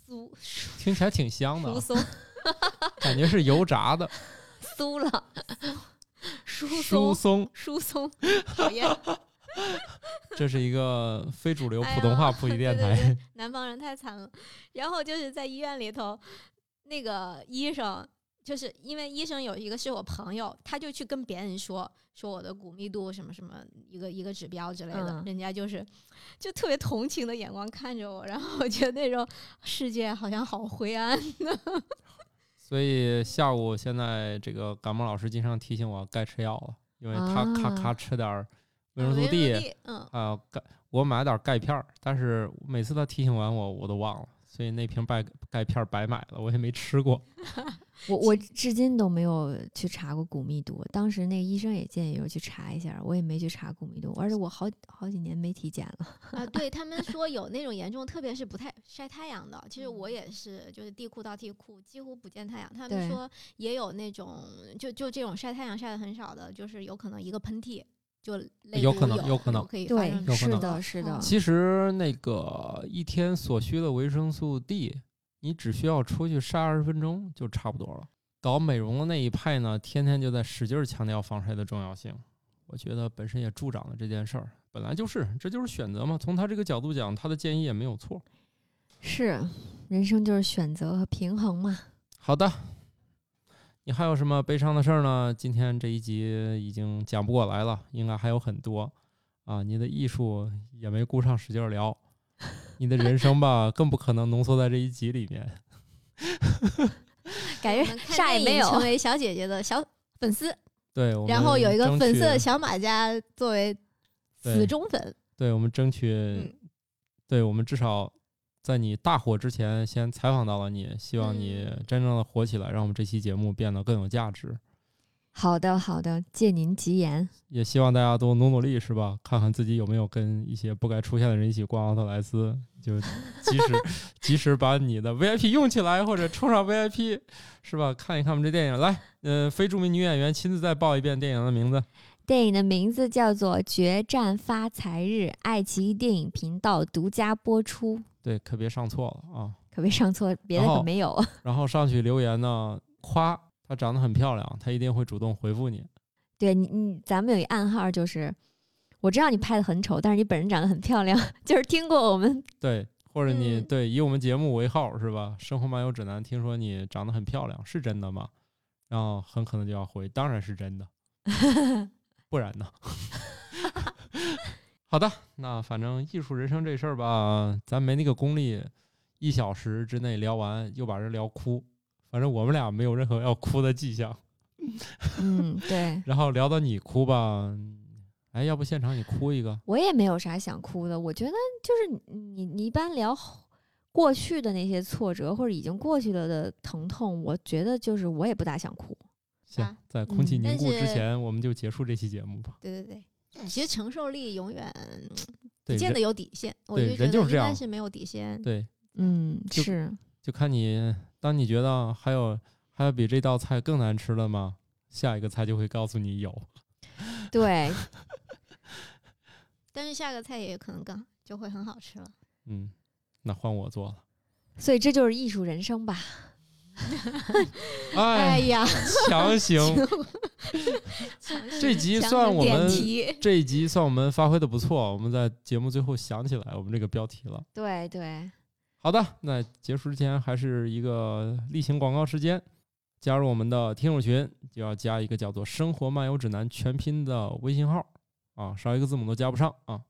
酥疏听起来挺香的啊，疏松感觉是油炸的 酥了，疏酥松松。疏松，讨厌，这是一个非主流哎普通话普及电对对台。对南方人太惨了。然后就是在医院里头，那个医生就是因为医生有一个是我朋友，他就去跟别人说说我的骨密度什么什么一个一个指标之类的，嗯人家就是就特别同情的眼光看着我，然后我觉得那种世界好像好灰暗。所以下午现在这个感冒老师经常提醒我该吃药了，因为他咔啊咔吃点儿维维生素 D，嗯，啊，钙我买点儿钙片儿，但是每次他提醒完我，我都忘了，所以那瓶钙钙片儿白买了，我也没吃过。我我至今都没有去查过骨密度，当时那个医生也建议我去查一下，我也没去查骨密度，而且我好好几年没体检了。啊，对他们 说有那种严重，特别是不太晒太阳的。其实我也是，就是地库到地库，几乎不见太阳。他们说也有那种，就就这种晒太阳晒的很少的，就是有可能一个喷嚏就有可能有有可能可以对，有可能是的，是的嗯，其实那个一天所需的维生素 D，你只需要出去晒二十分钟就差不多了。搞美容的那一派呢，天天就在使劲儿强调防晒的重要性。我觉得本身也助长了这件事儿，本来就是，这就是选择嘛。从他这个角度讲，他的建议也没有错。是人生就是选择和平衡嘛。好的，你还有什么悲伤的事儿呢？今天这一集已经讲不过来了，应该还有很多啊。你的艺术也没顾上使劲聊，你的人生吧，更不可能浓缩在这一集里面。感觉啥也没有成。为小姐姐的小粉丝，对，然后有一个粉色的小马甲作为死忠粉。对我们争取，嗯对我们至少在你大火之前先采访到了你，希望你嗯真正的火起来，让我们这期节目变得更有价值。好的，好的，借您吉言。也希望大家都努努力，是吧？看看自己有没有跟一些不该出现的人一起逛奥特莱斯，就及时及时把你的 VIP 用起来，或者充上 VIP，是吧？看一看我们这电影。来，呃，非著名女演员亲自再报一遍电影的名字。电影的名字叫做《决战发财日》，爱奇艺电影频道独家播出，对，可别上错了啊！可别上错，别的可没有。然后上去留言呢，夸她长得很漂亮，她一定会主动回复你。对你，你咱们有一暗号，就是我知道你拍的很丑，但是你本人长得很漂亮。就是听过我们对，或者你、嗯对以我们节目为号是吧？生活漫游指南，听说你长得很漂亮，是真的吗？然后很可能就要回，当然是真的，不然呢？好的，那反正艺术人生这事儿吧，咱没那个功力，一小时之内聊完又把人聊哭。反正我们俩没有任何要哭的迹象。嗯，对 然后聊到你哭吧，哎，要不现场你哭一个？我也没有啥想哭的。我觉得就是你，你一般聊过去的那些挫折或者已经过去了的疼痛，我觉得就是我也不大想哭。行啊，在空气嗯凝固之前，我们就结束这期节目吧。对对对，其实承受力永远不见得有底线，我觉得应人就是这样该是没有底线。对，嗯，是就看你，当你觉得还有还有比这道菜更难吃的吗？下一个菜就会告诉你有。对，但是下个菜也可能更就会很好吃了。嗯，那换我做了。所以这就是艺术人生吧。哎哎，呀，强行，这集算我们 这一集算我们发挥的不错，我们在节目最后想起来我们这个标题了。对对，好的，那结束之前还是一个例行广告时间。加入我们的听友群，就要加一个叫做“生活漫游指南”全拼的微信号啊，少一个字母都加不上啊。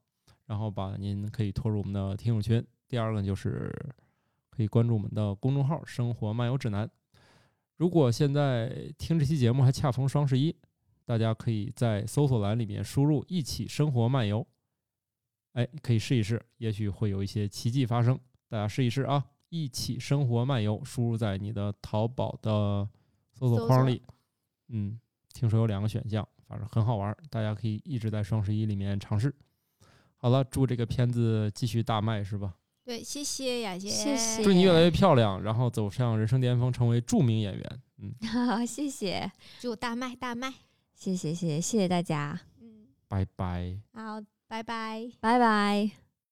然后把您可以拖入我们的听友群。第二个就是可以关注我们的公众号“生活漫游指南”。如果现在听这期节目还恰逢双十一，大家可以在搜索栏里面输入“一起生活漫游”，哎，可以试一试，也许会有一些奇迹发生。大家试一试啊！一起生活漫游，输入在你的淘宝的搜索框里。嗯，听说有两个选项，反正很好玩，大家可以一直在双十一里面尝试。好了，祝这个片子继续大卖，是吧？对，谢谢雅姐，谢谢祝你越来越漂亮，然后走上人生巅峰，成为著名演员。嗯，好，谢谢，祝大卖大卖。谢谢，谢谢，谢谢大家，嗯，拜拜。好，拜拜。拜拜。